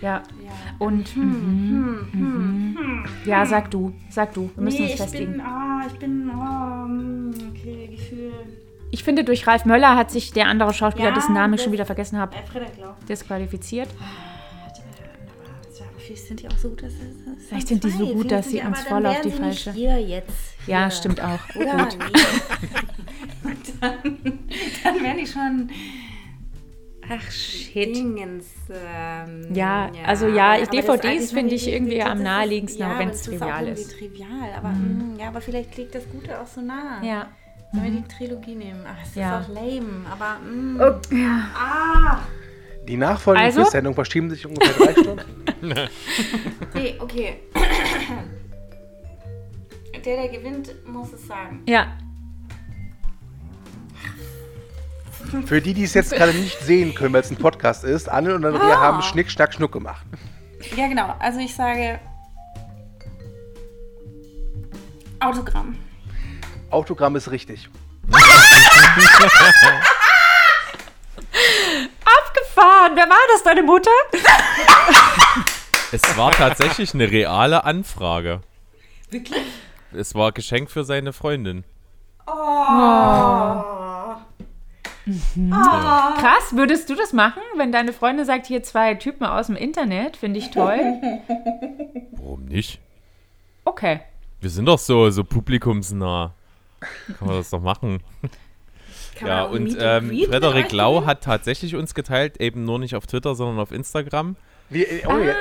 Ja. Ja. Und. mhm, mhm. Ja, sag du. Sag du. Wir müssen nee, uns ich festlegen. bin, ah, ich bin, oh, hm, okay, Gefühl. Ich finde, durch Ralf Möller hat sich der andere Schauspieler, Ja, dessen Namen ich schon wieder vergessen habe, Äh, Frederik Lau. disqualifiziert. Ja, aber vielleicht sind die auch so gut, dass es. Vielleicht sind die so gut, dass sie uns voll auf die falsche- Hier jetzt. Ja, hier. stimmt auch. Oder? Gut. Dann, dann wären die schon Ach, shit. Dingens. Ähm, Ja, also ja, ich- aber DVDs finde ich irgendwie das am naheliegendsten, ja, auch wenn es ist trivial ist. trivial, aber, mm, ja, aber vielleicht liegt das Gute auch so nah. Ja. Sollen wir die Trilogie nehmen? Ach, es Ja. ist auch lame, aber. Mm, ja. Ah! Die nachfolgenden Also? Quiz-Sendungen verschieben sich ungefähr drei Stunden. Nee, okay. Der, der gewinnt, muss es sagen. Ja. Für die, die es jetzt gerade nicht sehen können, weil es ein Podcast ist, Anne und Andrea Ah. haben Schnick, Schnack, Schnuck gemacht. Ja, genau. Also ich sage. Autogramm. Autogramm ist richtig. Abgefahren. Wer war das, deine Mutter? Es war tatsächlich eine reale Anfrage. Wirklich? Es war Geschenk für seine Freundin. Krass, würdest du das machen, wenn deine Freundin sagt, hier zwei Typen aus dem Internet, finde ich toll? Warum nicht? Okay. Wir sind doch so, so publikumsnah. Kann man das doch machen. Kann ja, man und ähm, Frederik Lau gewinnen? hat tatsächlich uns geteilt, eben nur nicht auf Twitter, sondern auf Instagram. Wie, äh, oh, je-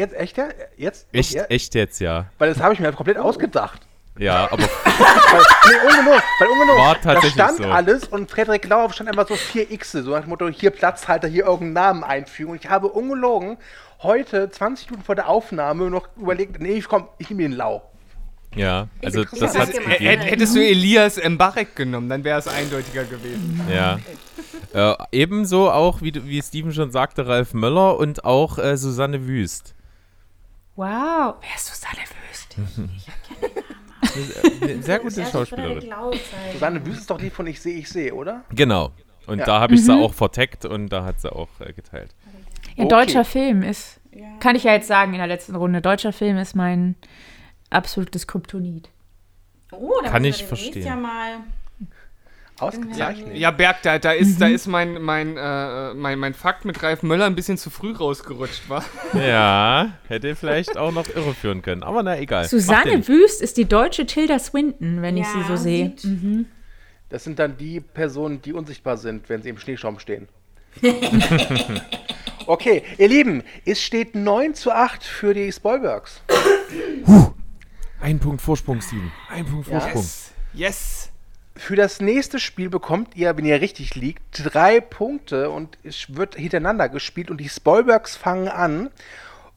jetzt, echt? ja? Jetzt? Echt, Ja? echt jetzt, ja. Weil das habe ich mir komplett ausgedacht. Ja, aber Weil, nee, ungenug, weil ungenug. War da tatsächlich stand so. alles und Frederik Lau stand einfach so vier X, so nach dem Motto, hier Platzhalter, hier irgendeinen Namen einfügen. Und ich habe ungelogen heute, 20 Minuten vor der Aufnahme, noch überlegt, nee, ich komm, ich nehme den Lau. Ja, also Ich das hat Hättest du Elias Mbarek genommen, dann wäre es eindeutiger gewesen. Ja. Äh, ebenso auch, wie, wie Steven schon sagte, Ralf Möller und auch äh, Susanne Wüst. Wow. Wer ist Susanne Wüst? Eine sehr gute Erst Schauspielerin. Frederik Lau zeigen. Susanne Wüst ist doch die von Ich sehe, ich sehe, oder? Genau. Und Ja. da habe ich sie auch verteckt und da hat sie auch äh, geteilt. Ja, Okay. deutscher Film ist, kann ich ja jetzt sagen in der letzten Runde, deutscher Film ist mein absolutes Kryptonit. Oh, da Kann ich verstehen. ja mal. Ausgezeichnet. Ja, Berg, da, da ist, da ist mein, mein, äh, mein, mein Fakt mit Ralf Möller ein bisschen zu früh rausgerutscht, war. Ja, hätte vielleicht auch noch irreführen können. Aber na egal. Susanne. Wüst ist die deutsche Tilda Swinton, wenn ich Ja, sie so sehe. sieht- Das sind dann die Personen, die unsichtbar sind, wenn sie im Schneeschaum stehen. okay, ihr Lieben, es steht 9 zu 8 für die Spoilbergs. Ein Punkt Vorsprung, Steven. Ein Punkt Vorsprung. Yes! Für das nächste Spiel bekommt ihr, wenn ihr richtig liegt, drei Punkte und es wird hintereinander gespielt und die Spoilbergs fangen an.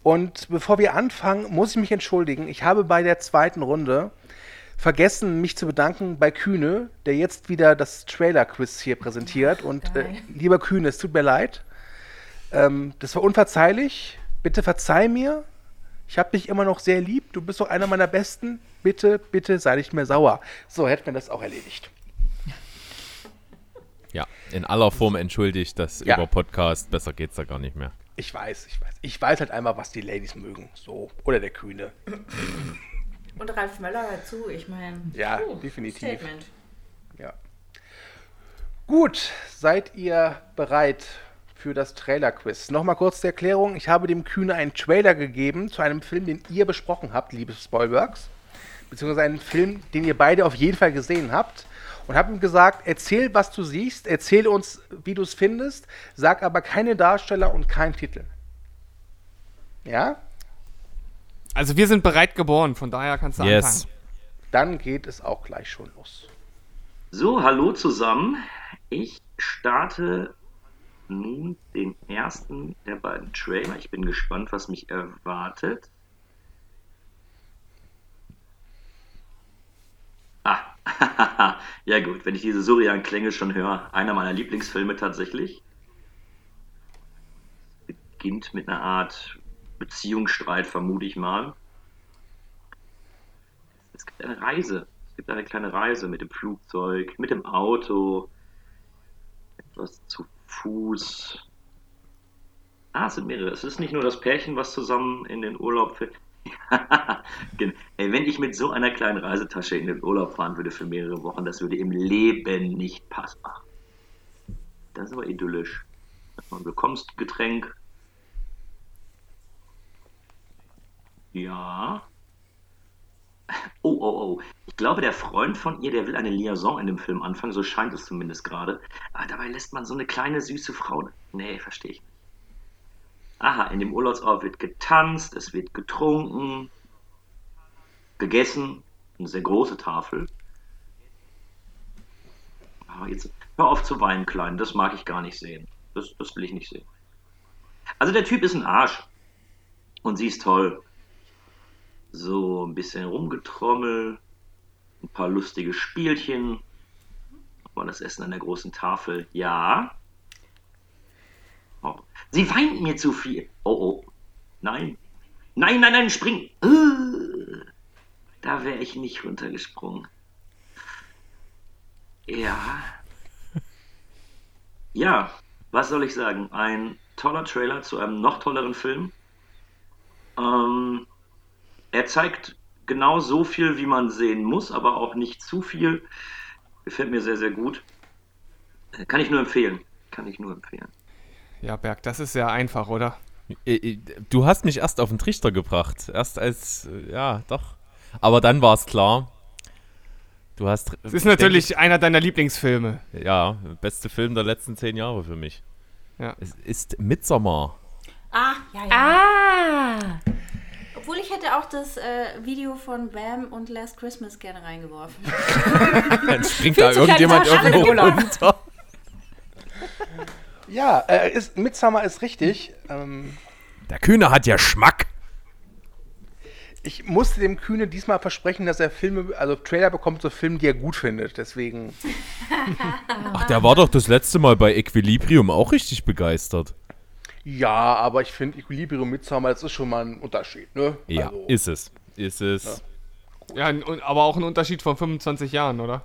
Und bevor wir anfangen, muss ich mich entschuldigen. Ich habe bei der zweiten Runde vergessen, mich zu bedanken bei Kühne, der jetzt wieder das Trailer-Quiz hier präsentiert. Und äh, lieber Kühne, es tut mir leid. Ähm, das war unverzeihlich. Bitte verzeih mir. Ich habe dich immer noch sehr lieb. Du bist doch einer meiner Besten. Bitte, bitte sei nicht mehr sauer. So, hätten wir das auch erledigt. Ja, in aller Form entschuldigt das Ja. über Podcast. Besser geht's da gar nicht mehr. Ich weiß, ich weiß. Ich weiß halt einmal, was die Ladies mögen. So. Oder der Kühne. Und Ralf Möller dazu, ich meine. Ja, definitiv. Statement. Gut, seid ihr bereit für das Trailer-Quiz? Nochmal kurz die Erklärung. Ich habe dem Kühne einen Trailer gegeben zu einem Film, den ihr besprochen habt, liebe Spoilworks. Beziehungsweise einen Film, den ihr beide auf jeden Fall gesehen habt. Und habe ihm gesagt, erzähl, was du siehst, erzähl uns, wie du es findest, sag aber keine Darsteller und keinen Titel. Ja? Also wir sind bereit geboren, von daher kannst du Yes. anfangen. Dann geht es auch gleich schon los. So, hallo zusammen. Ich starte nun den ersten der beiden Trailer. Ich bin gespannt, was mich erwartet. Ah, ja gut, wenn ich diese Surreal-Klänge schon höre, einer meiner Lieblingsfilme tatsächlich. Beginnt mit einer Art Beziehungsstreit, vermute ich mal. Es gibt eine Reise. Es gibt eine kleine Reise mit dem Flugzeug, mit dem Auto, etwas zu Fuß. Ah, es sind mehrere. Es ist nicht nur das Pärchen, was zusammen in den Urlaub fährt. Ey, wenn ich mit so einer kleinen Reisetasche in den Urlaub fahren würde für mehrere Wochen, das würde im Leben nicht Pass machen. Das ist aber idyllisch. Man bekommst Getränk. Ja. Oh, oh, oh. Ich glaube, der Freund von ihr, der will eine Liaison in dem Film anfangen, so scheint es zumindest gerade. Aber dabei lässt man so eine kleine süße Frau. Nee, verstehe ich nicht. Aha, in dem Urlaubsort wird getanzt, es wird getrunken, gegessen. Eine sehr große Tafel. Aber jetzt hör auf zu weinen, Klein. Das mag ich gar nicht sehen. Das, das will ich nicht sehen. Also der Typ ist ein Arsch. Und sie ist toll. So, ein bisschen rumgetrommel, ein paar lustige Spielchen. Aber das Essen an der großen Tafel, ja. Oh. Sie weint mir zu viel. Oh, oh. Nein. Nein, nein, nein, spring. Da wäre ich nicht runtergesprungen. Ja. Ja, was soll ich sagen? Ein toller Trailer zu einem noch tolleren Film. Ähm, er zeigt genau so viel, wie man sehen muss, aber auch nicht zu viel. Gefällt mir sehr, sehr gut. Äh, Kann ich nur empfehlen. Kann ich nur empfehlen. Ja, Berg, das ist sehr einfach, oder? Äh, äh, Du hast mich erst auf den Trichter gebracht. Erst als, äh, ja, doch. Aber dann war es klar. Du hast. Es ist natürlich einer deiner Lieblingsfilme. Ja, beste Film der letzten zehn Jahre für mich. Ja. Es ist Midsommar. Ah, ja, ja. Ah! Obwohl ich hätte auch das äh, Video von Bam und Last Christmas gerne reingeworfen. Dann springt da zu irgendjemand irgendwo runter. Ja, äh, ist, Midsummer ist richtig. Ähm, Der Kühne hat ja Schmack. ich musste dem Kühne diesmal versprechen, dass er Filme, also Trailer bekommt, so Filme, die er gut findet. Deswegen. Ach, der war doch das letzte Mal bei Equilibrium auch richtig begeistert. Ja, aber ich finde Equilibrium Midsummer, das ist schon mal ein Unterschied, ne? Ja, Also, ist es. Ist es. Ja, und- aber auch ein Unterschied von 25 Jahren, oder?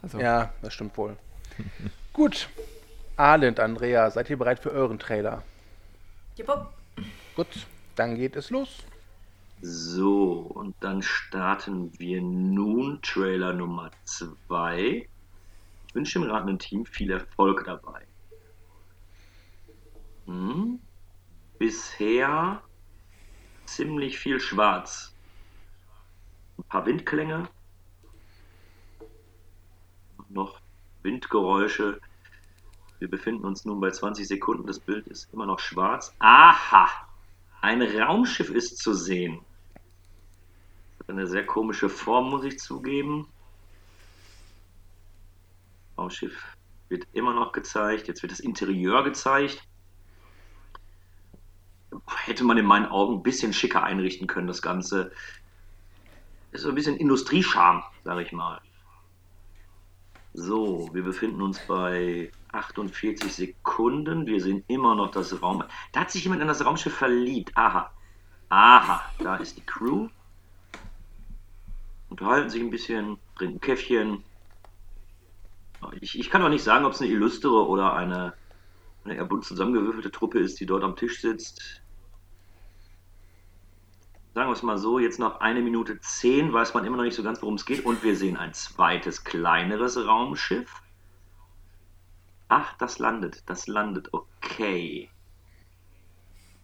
Also, ja, das stimmt wohl. Gut. Arlind, Andrea, seid ihr bereit für euren Trailer? Jupp. Gut, dann geht es los. So, und dann starten wir nun Trailer Nummer 2. Ich wünsche dem ratenden Team viel Erfolg dabei. Hm? Bisher ziemlich viel Schwarz. Ein paar Windklänge. Noch Windgeräusche. Wir befinden uns nun bei 20 Sekunden. Das Bild ist immer noch schwarz. Aha! Ein Raumschiff ist zu sehen. Eine sehr komische Form, muss ich zugeben. Raumschiff wird immer noch gezeigt. Jetzt wird das Interieur gezeigt. Hätte man in meinen Augen ein bisschen schicker einrichten können, das Ganze. Ist so ein bisschen Industriescharm, sage ich mal. So, wir befinden uns bei 48 Sekunden. Wir sehen immer noch das Raum. Da hat sich jemand in das Raumschiff verliebt. Aha. Aha, da ist die Crew. Unterhalten sich ein bisschen, trinken Käffchen. Ich, ich kann auch nicht sagen, ob es eine illustre oder eine, eine eher bunt zusammengewürfelte Truppe ist, die dort am Tisch sitzt. Sagen wir es mal so, jetzt nach eine Minute zehn weiß man immer noch nicht so ganz, worum es geht. Und wir sehen ein zweites, kleineres Raumschiff. Ach, das landet, das landet. Okay.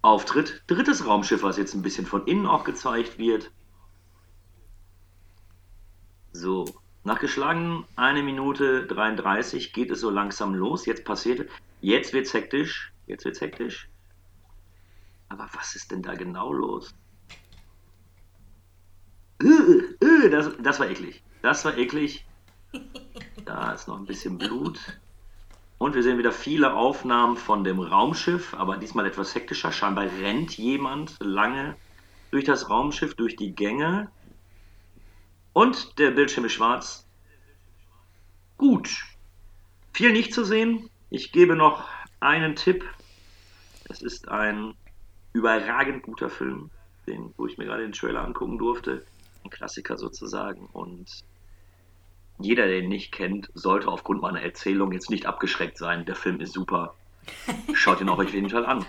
Auftritt. Drittes Raumschiff, was jetzt ein bisschen von innen auch gezeigt wird. So. Nach geschlagen eine Minute 33 geht es so langsam los. Jetzt passiert, jetzt wird's hektisch. Jetzt wird's hektisch. Aber was ist denn da genau los? Äh, äh, das, das war eklig. Das war eklig. Da ist noch ein bisschen Blut. Und wir sehen wieder viele Aufnahmen von dem Raumschiff, aber diesmal etwas hektischer. Scheinbar rennt jemand lange durch das Raumschiff, durch die Gänge. Und der Bildschirm ist schwarz. Gut. Viel nicht zu sehen. Ich gebe noch einen Tipp. Es ist ein überragend guter Film, den, wo ich mir gerade den Trailer angucken durfte. Ein Klassiker sozusagen. Und jeder, der ihn nicht kennt, sollte aufgrund meiner Erzählung jetzt nicht abgeschreckt sein. Der Film ist super. Schaut ihn auch euch auf jeden Fall an.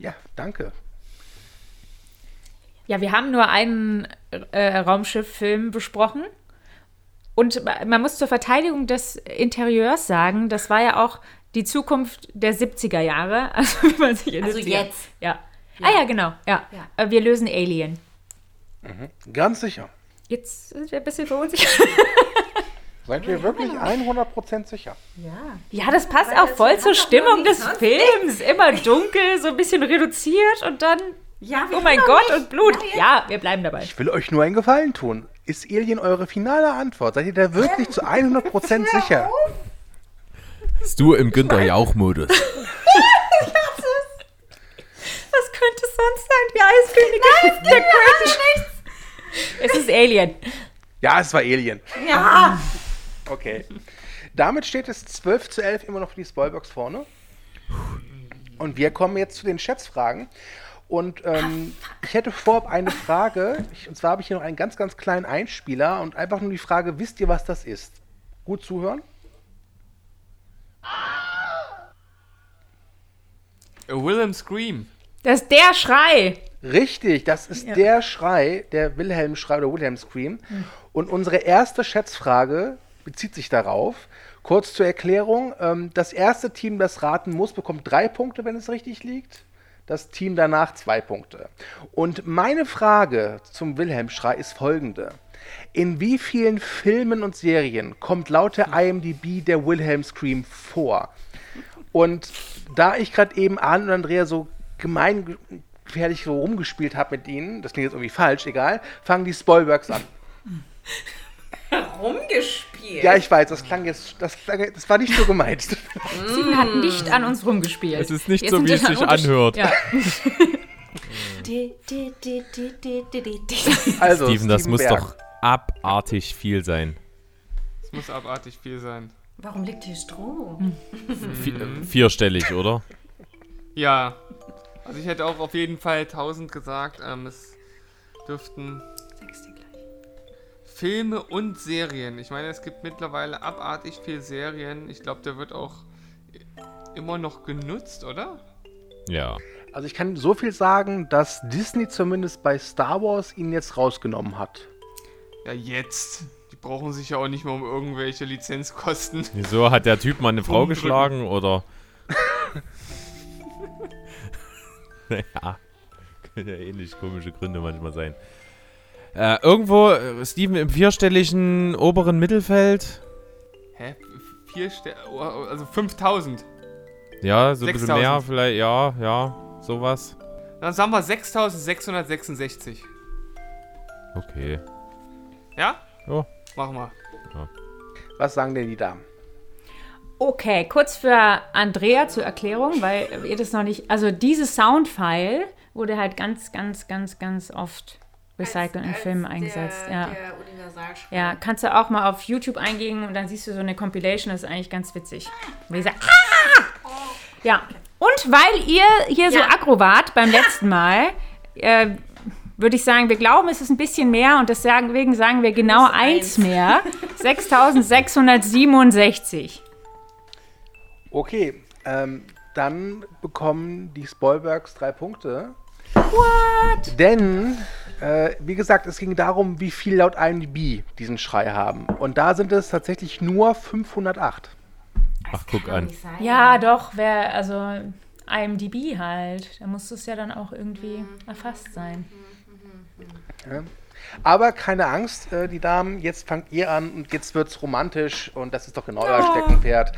Ja, danke. Ja, wir haben nur einen äh, Raumschiff-Film besprochen. Und man muss zur Verteidigung des Interieurs sagen, das war ja auch die Zukunft der 70er Jahre. Also, wie man sich in Also jetzt. Ja. Ah ja, genau. Ja. Ja. Äh, Wir lösen Alien. Ganz sicher. Jetzt sind wir ein bisschen verunsichert. Seid ihr wirklich 100% sicher? Ja. Ja, das passt Weil auch das voll zur Stimmung des nicht Films. Immer dunkel, so ein bisschen reduziert und dann, Ja, wir oh mein Gott, noch und Blut. Ja, Ja, wir bleiben dabei. Ich will euch nur einen Gefallen tun. Ist Alien eure finale Antwort? Seid ihr da wirklich zu 100% sicher? Bist du im Günther Jauch-Modus? Was könnte es sonst sein? Die Eiskönigin. Der Crash. Es ist Alien. Ja, es war Alien. Ja. Okay. Damit steht es 12 zu 11 immer noch für die Spoilbox vorne. Und wir kommen jetzt zu den Schätzfragen. Und ähm, ich hätte vorab eine Frage. Ich, und zwar habe ich hier noch einen ganz, ganz kleinen Einspieler und einfach nur die Frage: Wisst ihr, was das ist? Gut zuhören? A Willem Scream. Das ist der Schrei. Richtig, das ist Ja. der Schrei, der Wilhelm-Schrei oder Wilhelm Scream. Und unsere erste Schätzfrage bezieht sich darauf. Kurz zur Erklärung: ähm, Das erste Team, das raten muss, bekommt drei Punkte, wenn es richtig liegt. Das Team danach zwei Punkte. Und meine Frage zum Wilhelm-Schrei ist folgende. In wie vielen Filmen und Serien kommt laut der IMDb der Wilhelm Scream vor? Und da ich gerade eben Arne und Andrea so gemeingefährlich so rumgespielt habe mit ihnen, das klingt jetzt irgendwie falsch, egal, fangen die Spoilworks an. Rumgespielt. Ja, ich weiß, das klang jetzt, das, klang, das war nicht so gemeint. Steven hat nicht an uns rumgespielt. Es ist nicht Wir so, wie es sich anhört. Ja. Also, Steven, das muss Berg. doch abartig viel sein. Es muss abartig viel sein. Warum liegt hier Strom? Vi vierstellig, oder? Ja. Also ich hätte auch auf jeden Fall 1000 gesagt. Ähm, es dürften. Filme und Serien. Ich meine, es gibt mittlerweile abartig viel Serien. Ich glaube, der wird auch immer noch genutzt, oder? Ja. Also ich kann so viel sagen, dass Disney zumindest bei Star Wars ihn jetzt rausgenommen hat. Ja, jetzt. Die brauchen sich ja auch nicht mehr um irgendwelche Lizenzkosten. Wieso hat der Typ mal eine Frau geschlagen oder? naja, können ja ähnlich komische Gründe manchmal sein. Äh, irgendwo, äh, Steven, im vierstelligen oberen Mittelfeld. Hä? Vier Sterne. Also 5000. Ja, so ein bisschen 6000. mehr vielleicht, ja, ja, sowas. Dann sagen wir 6666. Okay. Ja? Ja. Machen wir. Was sagen denn die Damen? Okay, kurz für Andrea zur Erklärung, weil ihr das noch nicht. Also, dieses Soundfile wurde halt ganz, ganz, ganz, ganz oft recycelt in Filmen eingesetzt. Der, ja. der. Ja, kannst du auch mal auf YouTube eingehen und dann siehst du so eine Compilation, das ist eigentlich ganz witzig. Wo die sagt, ah! Ja, und weil ihr hier so Ja. aggro wart beim letzten Mal, äh, würde ich sagen, wir glauben, es ist ein bisschen mehr und deswegen sagen wir genau eins. mehr. 6667. Okay, ähm, dann bekommen die Spoilbergs drei Punkte. What? Denn, äh, wie gesagt, es ging darum, wie viel laut IMDb diesen Schrei haben. Und da sind es tatsächlich nur 508. Ach, guck an. Ja, doch, wer, also IMDb halt. Da muss es ja dann auch irgendwie erfasst sein. Ja. Aber keine Angst, äh, die Damen, jetzt fangt ihr an und jetzt wird's romantisch und das ist doch genau euer Steckenpferd.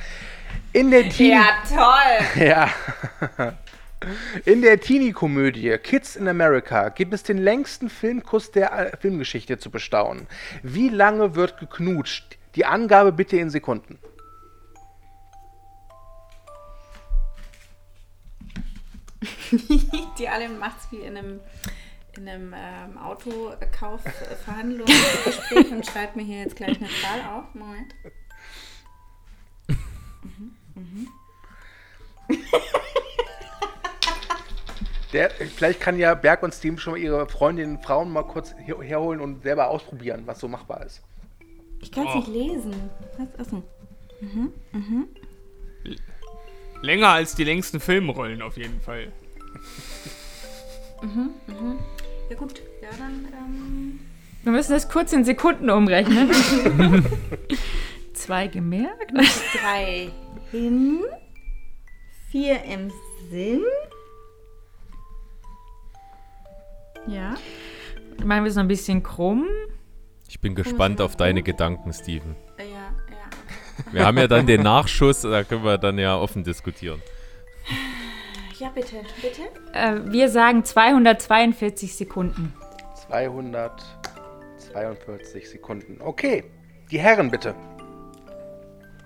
In der Teenie toll. ja. In der Teenie-Komödie Kids in America gibt es den längsten Filmkuss der äh, Filmgeschichte zu bestaunen. Wie lange wird geknutscht? Die Angabe bitte in Sekunden. Die alle macht's wie in einem, in einem ähm, Autokaufverhandlungsgespräch und schreibt mir hier jetzt gleich eine Zahl auf. Moment. Der, vielleicht kann ja Berg und Steam schon mal ihre Freundinnen, Frauen mal kurz her herholen und selber ausprobieren, was so machbar ist. Ich kann es nicht lesen. Was? Achso. Länger als die längsten Filmrollen auf jeden Fall. Ja gut, ja dann. Ähm, Wir müssen das kurz in Sekunden umrechnen. Zwei gemerkt. drei hin, vier im Sinn. Ja. Machen wir es noch ein bisschen krumm. Ich bin gespannt auf deine Gedanken, Steven. Ja, ja. Wir haben ja dann den Nachschuss, da können wir dann ja offen diskutieren. Ja, bitte, bitte. Äh, wir sagen 242 Sekunden. 242 Sekunden. Okay. Die Herren bitte.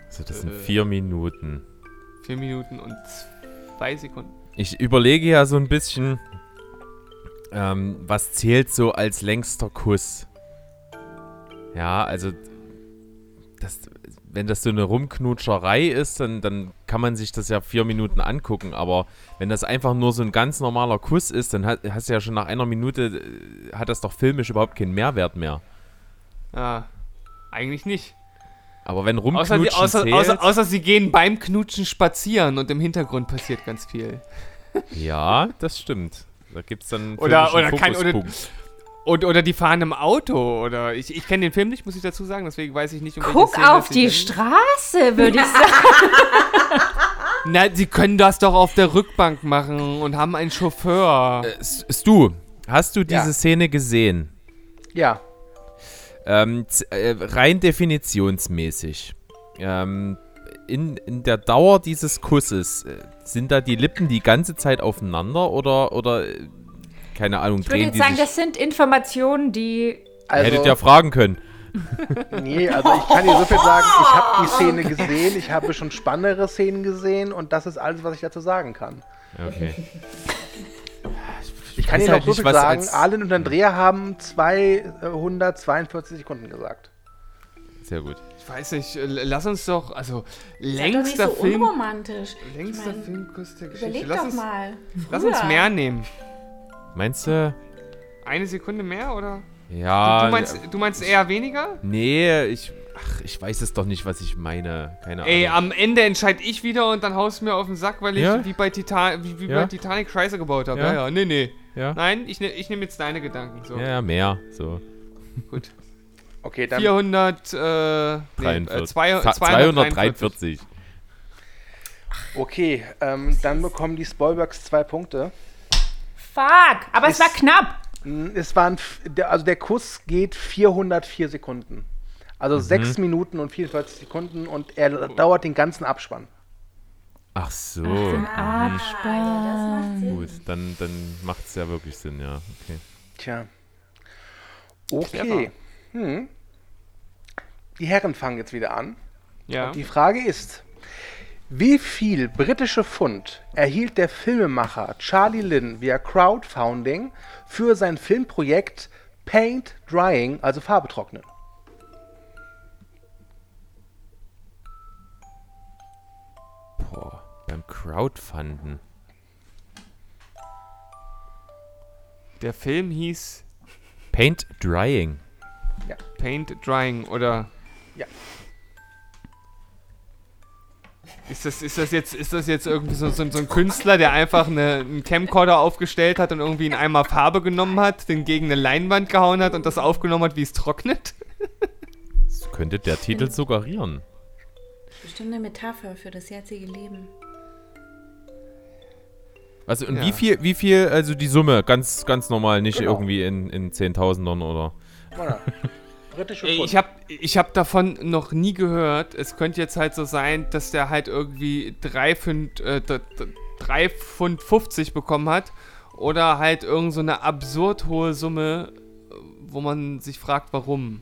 Also das sind Äh. vier Minuten. Vier Minuten und zwei Sekunden. Ich überlege ja so ein bisschen, ähm, was zählt so als längster Kuss? Ja, also, das, wenn das so eine Rumknutscherei ist, dann, dann kann man sich das ja vier Minuten angucken. Aber wenn das einfach nur so ein ganz normaler Kuss ist, dann hat, hast du ja schon nach einer Minute, äh, hat das doch filmisch überhaupt keinen Mehrwert mehr. Ah, eigentlich nicht. Aber wenn Außer, Rumknutschen die, außer, zählt, außer, außer sie gehen beim Knutschen spazieren und im Hintergrund passiert ganz viel. ja, das stimmt. Da gibt es dann Oder- oder kein- oder-. Und, oder die fahren im Auto. Oder ich, ich kenne den Film nicht, muss ich dazu sagen, deswegen weiß ich nicht, um Guck Szene auf die Straße, würde ich sagen. Na, sie können das doch auf der Rückbank machen und haben einen Chauffeur. Äh, Stu, hast du diese Ja. Szene gesehen? Ja. Ähm, äh, rein definitionsmäßig. Ähm, in, in der Dauer dieses Kusses, äh, sind da die Lippen die ganze Zeit aufeinander oder, oder äh, keine Ahnung, Ich würde drehen die sagen, sich? das sind Informationen, die. Also, Hättet ihr fragen können. nee, also ich kann dir so viel sagen, ich habe die Szene gesehen, ich habe schon spannendere Szenen gesehen und das ist alles, was ich dazu sagen kann. Okay. Ich kann dir halt noch so nicht, viel was sagen, Arlen und Andrea haben 242 Sekunden gesagt. Sehr gut. Ich weiß nicht, äh, lass uns doch, also Sei doch nicht längster so Film. unromantisch. Längster Ich mein, Filmkuss der Geschichte. Überleg Lass doch uns, mal. lass uns mehr nehmen. Meinst du? Eine Sekunde mehr oder? Ja. du, du, meinst, du meinst eher weniger? Nee, ich. Ach, ich weiß es doch nicht, was ich meine. Keine Ey, Ahnung. am Ende entscheide ich wieder und dann haust du mir auf den Sack, weil ich Ja? wie bei, Titan wie, wie Ja? bei Titanic Scheiße gebaut habe. Ja? Ja? ja, nee, nee. Ja? Nein, ich, ne, ich nehme jetzt deine Gedanken. So, Ja, ja, mehr. So. gut. Okay, dann 400, äh, nee, 43. äh, zwei- Za- 243. 243. okay, ähm, dann bekommen die Spoilbergs zwei Punkte. Fuck, aber es war knapp. Mm, Es waren, also der Kuss geht 404 Sekunden. Also 6 Minuten und 44 Sekunden und er dauert den ganzen Abspann. Ach so. Abspann. Gut, dann, dann macht es ja wirklich Sinn, ja. Okay. Tja. Okay. Hm. Die Herren fangen jetzt wieder an. Ja. Die Frage ist, wie viel britische Pfund erhielt der Filmemacher Charlie Lynn via Crowdfunding für sein Filmprojekt Paint Drying, also Farbe trocknen? Boah, beim Crowdfunden. Der Film hieß Paint Drying. Paint Drying oder. Ja. Ist das, ist das, jetzt, ist das jetzt irgendwie so, so, so ein Künstler, der einfach eine, einen Camcorder aufgestellt hat und irgendwie in einmal Farbe genommen hat, den gegen eine Leinwand gehauen hat und das aufgenommen hat, wie es trocknet? Das könnte der Titel suggerieren. bestimmt eine Metapher für das jetzige Leben. Also und Ja. wie viel, wie viel, also die Summe, ganz, ganz normal, nicht Genau. irgendwie in, in Zehntausendern oder. Voilà. Britische Pfund. ich habe ich hab davon noch nie gehört. Es könnte jetzt halt so sein, dass der halt irgendwie 3 Pfund, äh, d- d- 3 Pfund 50 bekommen hat. Oder halt irgend so eine absurd hohe Summe, äh, wo man sich fragt, warum.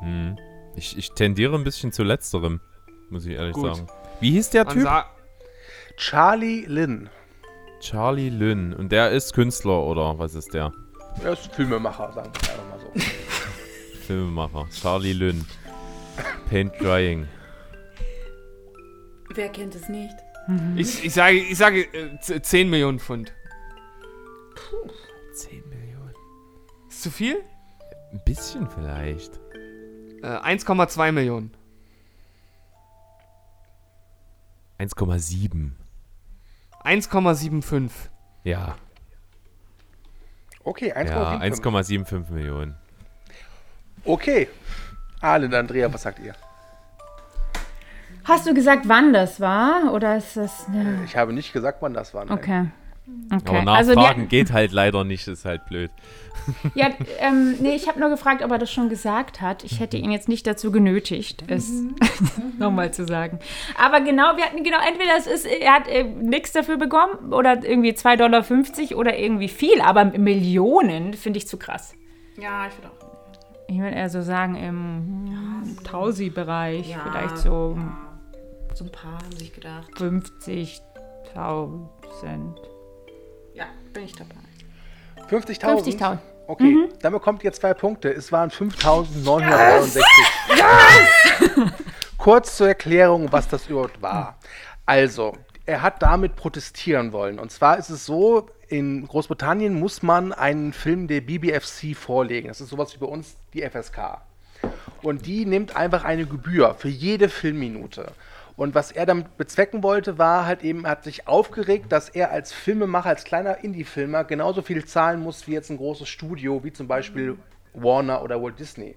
Hm. Ich, ich tendiere ein bisschen zu letzterem, muss ich ehrlich Gut. sagen. Wie hieß der Man Typ? Charlie Lynn. Charlie Lynn. Und der ist Künstler oder was ist der? Er ist Filmemacher, sagen wir einfach mal so. Filmemacher. Charlie Lynn. Paint Drying. Wer kennt es nicht? ich, ich sage, ich sage äh, z- 10 Millionen Pfund. 10 Millionen. Ist zu viel? Ein bisschen vielleicht. Äh, 1,2 Millionen. 1,7. 1,75. Ja. Okay, Ja, 1,75. 1,75 Millionen. Okay. Arlen, Andrea, was sagt ihr? Hast du gesagt, wann das war? Oder ist das. Ne? Ich habe nicht gesagt, wann das war. nein. Okay. Okay. Aber also nachfragen die, geht halt leider nicht, ist halt blöd. ja, ähm, nee, ich habe nur gefragt, ob er das schon gesagt hat. Ich hätte ihn jetzt nicht dazu genötigt, es nochmal zu sagen. Aber genau, wir hatten genau, entweder es ist, er hat äh, nichts dafür bekommen oder irgendwie 2,50 Dollar oder irgendwie viel, aber Millionen finde ich zu krass. Ja, ich würde auch. Ich würde eher so sagen, im Tausi-Bereich, Ja, vielleicht so So ein paar haben sich gedacht. 50.000. Ja, bin ich dabei. 50.000? 50.000. Okay, Mhm. dann bekommt ihr zwei Punkte. Es waren 5.963. Kurz zur Erklärung, was das überhaupt war. Also, er hat damit protestieren wollen. Und zwar ist es so, in Großbritannien muss man einen Film der BBFC vorlegen. Das ist sowas wie bei uns die FSK. Und die nimmt einfach eine Gebühr für jede Filmminute. Und was er damit bezwecken wollte, war halt eben, hat sich aufgeregt, dass er als Filmemacher, als kleiner Indie-Filmer genauso viel zahlen muss wie jetzt ein großes Studio, wie zum Beispiel Warner oder Walt Disney.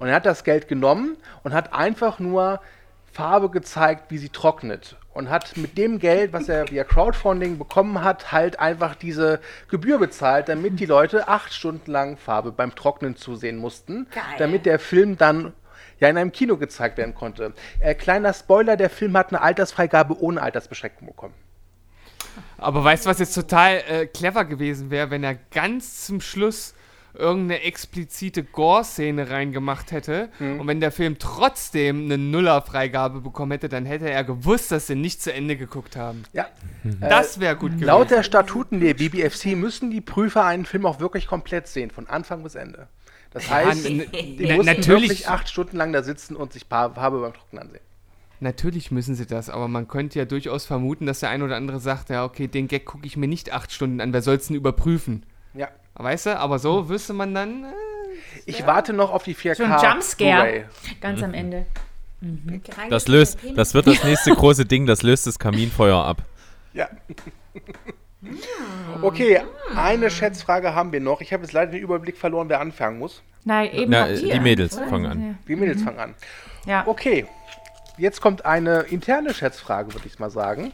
Und er hat das Geld genommen und hat einfach nur Farbe gezeigt, wie sie trocknet. Und hat mit dem Geld, was er via Crowdfunding bekommen hat, halt einfach diese Gebühr bezahlt, damit die Leute acht Stunden lang Farbe beim Trocknen zusehen mussten, Geil. damit der Film dann ja in einem Kino gezeigt werden konnte. Äh, kleiner Spoiler, der Film hat eine Altersfreigabe ohne Altersbeschränkung bekommen. Aber weißt du, was jetzt total äh, clever gewesen wäre, wenn er ganz zum Schluss irgendeine explizite Gore-Szene reingemacht hätte Mhm. und wenn der Film trotzdem eine Nuller-Freigabe bekommen hätte, dann hätte er gewusst, dass sie nicht zu Ende geguckt haben. Ja. Das wäre gut gewesen. Laut der Statuten der BBFC müssen die Prüfer einen Film auch wirklich komplett sehen, von Anfang bis Ende. Das Ja, heißt, n- die na- mussten natürlich- wirklich acht Stunden lang da sitzen und sich Farbe beim Trocknen ansehen. Natürlich müssen sie das, aber man könnte ja durchaus vermuten, dass der ein oder andere sagt, ja, okay, den Gag gucke ich mir nicht acht Stunden an, wer soll es denn überprüfen? Ja. Weißt du, aber so wüsste man dann, äh, Ich warte noch auf die 4K. So ein Jumpscare. Ganz am Ende. Das löst, das wird das nächste große Ding, das löst das Kaminfeuer ab. Ja. Okay, eine Schätzfrage haben wir noch. Ich habe jetzt leider den Überblick verloren, wer anfangen muss. Nein, eben Na, die Mädels oder? fangen an. Die Mädels fangen an. Ja. Okay, jetzt kommt eine interne Schätzfrage, würde ich mal sagen.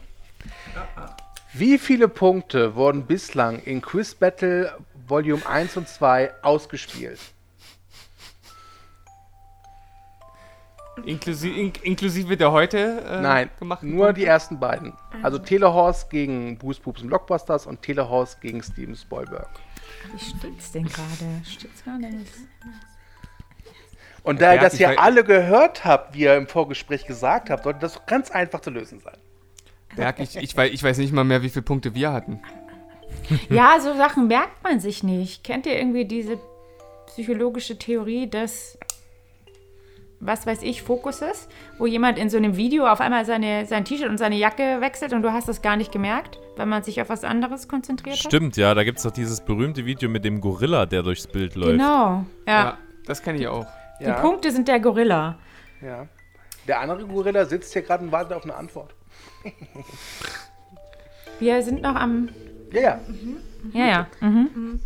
Wie viele Punkte wurden bislang in Quiz Battle Volume 1 und 2 ausgespielt? inklusive, in, inklusive der heute äh, Nein, nur die ersten beiden. Also Telehorse gegen Bruce Poops und Blockbusters und Telehorse gegen Steven Spielberg. Wie steht's denn gerade? Steht's gerade? Und da ihr das ja alle gehört habt, wie ihr im Vorgespräch gesagt habt, sollte das ganz einfach zu lösen sein. Berg, ich, ich, weiß, ich weiß nicht mal mehr, wie viele Punkte wir hatten. Ja, so Sachen merkt man sich nicht. Kennt ihr irgendwie diese psychologische Theorie des, was weiß ich, Fokuses, wo jemand in so einem Video auf einmal seine, sein T-Shirt und seine Jacke wechselt und du hast das gar nicht gemerkt, weil man sich auf was anderes konzentriert hat? Stimmt, ja, da gibt es doch dieses berühmte Video mit dem Gorilla, der durchs Bild läuft. Genau. Ja. Ja, das kenne ich auch. Die Punkte sind der Gorilla. Ja. Der andere Gorilla sitzt hier gerade und wartet auf eine Antwort. Wir sind noch am. Ja, ja. Ja, ja. Mhm.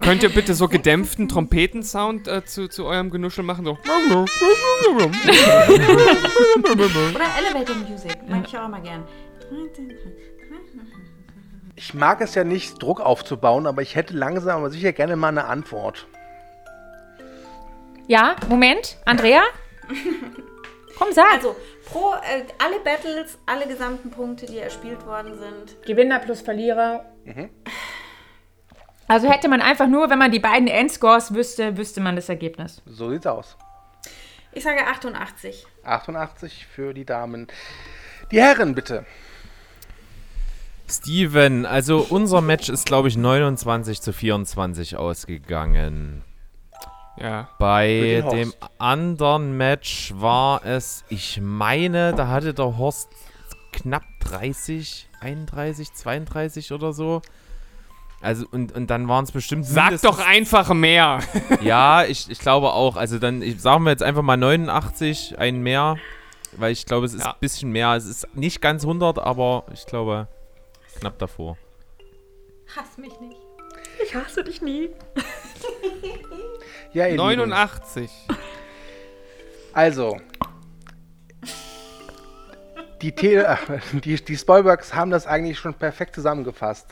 Könnt ihr bitte so gedämpften Trompetensound äh, zu, zu eurem Genuschel machen? So. Oder Elevator Music. Mag ich auch mal gern. Ich mag es ja nicht, Druck aufzubauen, aber ich hätte langsam aber sicher gerne mal eine Antwort. Ja, Moment. Andrea? Komm, sag. Also, pro äh, alle Battles, alle gesamten Punkte, die erspielt worden sind. Gewinner plus Verlierer. Also hätte man einfach nur, wenn man die beiden Endscores wüsste, wüsste man das Ergebnis. So sieht's aus. Ich sage 88. 88 für die Damen. Die Herren, bitte. Steven, also unser Match ist, glaube ich, 29 zu 24 ausgegangen. Ja. Bei dem anderen Match war es, ich meine, da hatte der Horst knapp 30, 31, 32 oder so. Also, und, und dann waren es bestimmt. Sag doch einfach mehr. Ja, ich, ich glaube auch. Also, dann ich, sagen wir jetzt einfach mal 89, ein mehr. Weil ich glaube, es ist Ja. ein bisschen mehr. Es ist nicht ganz 100, aber ich glaube, knapp davor. Hass mich nicht. Ich hasse dich nie. Ja, ihr Lieben. 89. Also. Die, Tele ach, die, die Spoilbergs haben das eigentlich schon perfekt zusammengefasst.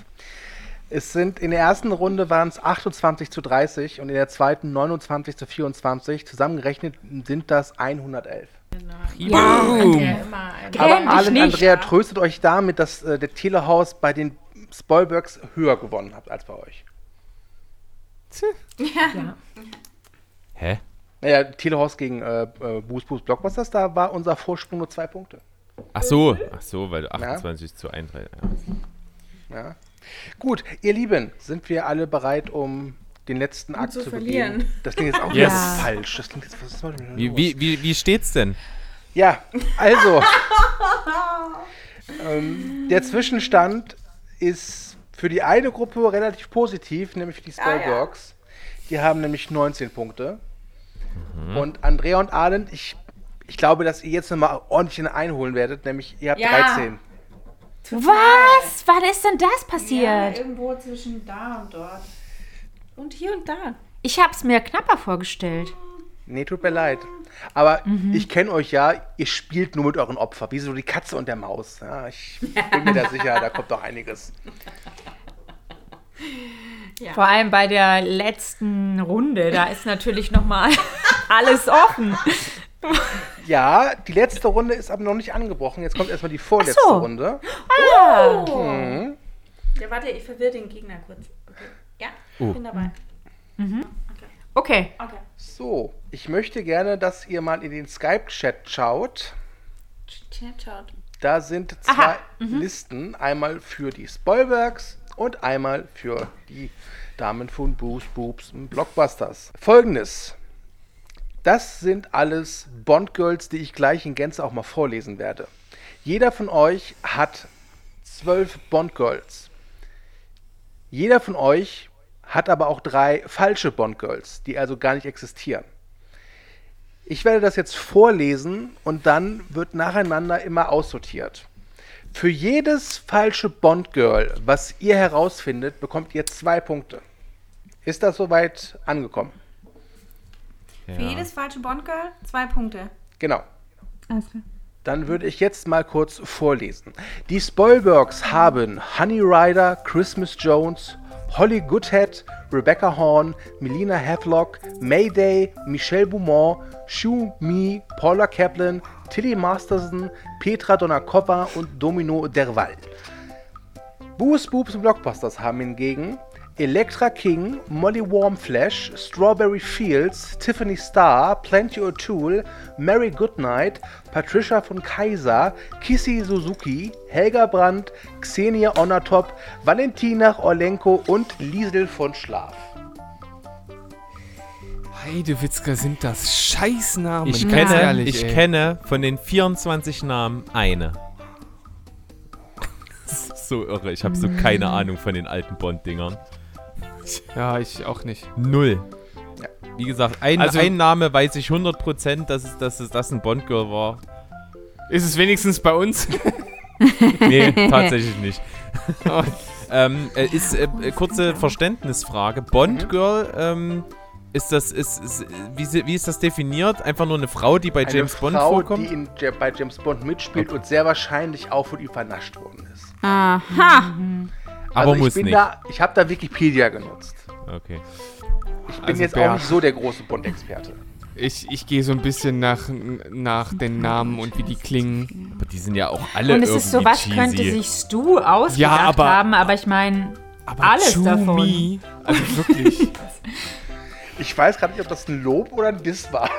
Es sind in der ersten Runde waren es 28 zu 30 und in der zweiten 29 zu 24. Zusammengerechnet sind das 111. Ja, Boom. ja Aber Arlen nicht. Andrea tröstet euch damit, dass äh, der Telehaus bei den Spoilbergs höher gewonnen hat als bei euch. Ja. Hä? Naja, Telehaus gegen äh, äh, Boost Boost Blockbusters, da war unser Vorsprung nur zwei Punkte. Ach so, ach so, weil 28 zu 31. Ja. Ja. Gut, ihr Lieben, sind wir alle bereit, um den letzten Akt zu zu, verlieren. begehen? Das klingt jetzt auch Yes. falsch. Das klingt jetzt, was ist denn Wie, wie, wie, wie steht's denn? Ja, also. ähm, der Zwischenstand ist für die eine Gruppe relativ positiv, nämlich für die Ah, ja. Die haben nämlich 19 Punkte. Mhm. Und Andrea und Arlen, ich, ich glaube, dass ihr jetzt nochmal ordentlich einholen werdet, nämlich ihr habt Ja. 13. Was? Wann ist denn das Ja, passiert? irgendwo zwischen da und dort. Und hier und da. Ich hab's mir knapper vorgestellt. Nee, tut mir leid. Aber Mhm. ich kenne euch ja, ihr spielt nur mit euren Opfern, wie so die Katze und der Maus. Ja, ich bin mir da sicher, da kommt doch einiges. Ja. Vor allem bei der letzten Runde, da ist natürlich noch mal alles offen. Ja, die letzte Runde ist aber noch nicht angebrochen. Jetzt kommt erstmal die vorletzte so. Runde. Oh. Ja, warte, ich verwirre den Gegner kurz. Okay. Ja, Oh. bin dabei. Okay. Okay. So, ich möchte gerne, dass ihr mal in den Skype-Chat schaut. Chat schaut. Da sind zwei Aha, Listen. Einmal für die Spoilbergs und einmal für die Damen von Boost Boobs und Blockbusters. Folgendes. Das sind alles Bond-Girls, die ich gleich in Gänze auch mal vorlesen werde. Jeder von euch hat zwölf Bond-Girls. Jeder von euch hat aber auch drei falsche Bond-Girls, die also gar nicht existieren. Ich werde das jetzt vorlesen und dann wird nacheinander immer aussortiert. Für jedes falsche Bond-Girl, was ihr herausfindet, bekommt ihr zwei Punkte. Ist das soweit angekommen? Für jedes falsche Bond-Girl zwei Punkte. Genau. Alles klar. Dann würde ich jetzt mal kurz vorlesen. Die Spoilbergs haben Honey Rider, Christmas Jones, Holly Goodhead, Rebecca Horn, Melina Havelock, Mayday, Michelle Beaumont, Shu Mi, Paula Kaplan, Tilly Masterson, Petra Donakova und Domino Derval. Boos Boobs und Blockbusters haben hingegen Electra King, Molly Warmflash, Strawberry Fields, Tiffany Starr, Plenty O'Toole, Mary Goodnight, Patricia von Kaiser, Kissy Suzuki, Helga Brandt, Xenia Onatop, Valentina Orlenko und Liesel von Schlaf. Heidewitzka sind das Scheißnamen. Ich kenne, ehrlich, ich ey. kenne von den 24 Namen eine. Das ist so irre. Ich habe so keine Ahnung von den alten Bond-Dingern. Ja, ich auch nicht. Null. Wie gesagt, ein, Also- ein Name weiß ich 100%, dass es, dass es das ein Bond-Girl war. Ist es wenigstens bei uns? Nee, tatsächlich nicht. Ähm, äh, ist äh, äh, kurze Verständnisfrage. Bond Girl, ähm, ist das, ist, ist wie, wie ist das definiert? Einfach nur eine Frau, die bei Eine James Bond Frau, vorkommt? die in, bei James Bond mitspielt und sehr wahrscheinlich auch von ihm vernascht worden ist. Aha. Aber also muss ich bin nicht. Da, ich habe da Wikipedia genutzt. Okay. Ich bin Also jetzt Bernd. auch nicht so der große Bond-Experte. Ich, ich gehe so ein bisschen nach, nach den Namen und wie die klingen. Aber die sind ja auch alle Und es irgendwie ist so, was cheesy. könnte sich Stu ausgedacht Ja, aber- haben, aber ich meine, alles davon. Chumi, Also wirklich. Ich weiß gerade nicht, ob das ein Lob oder ein Diss war.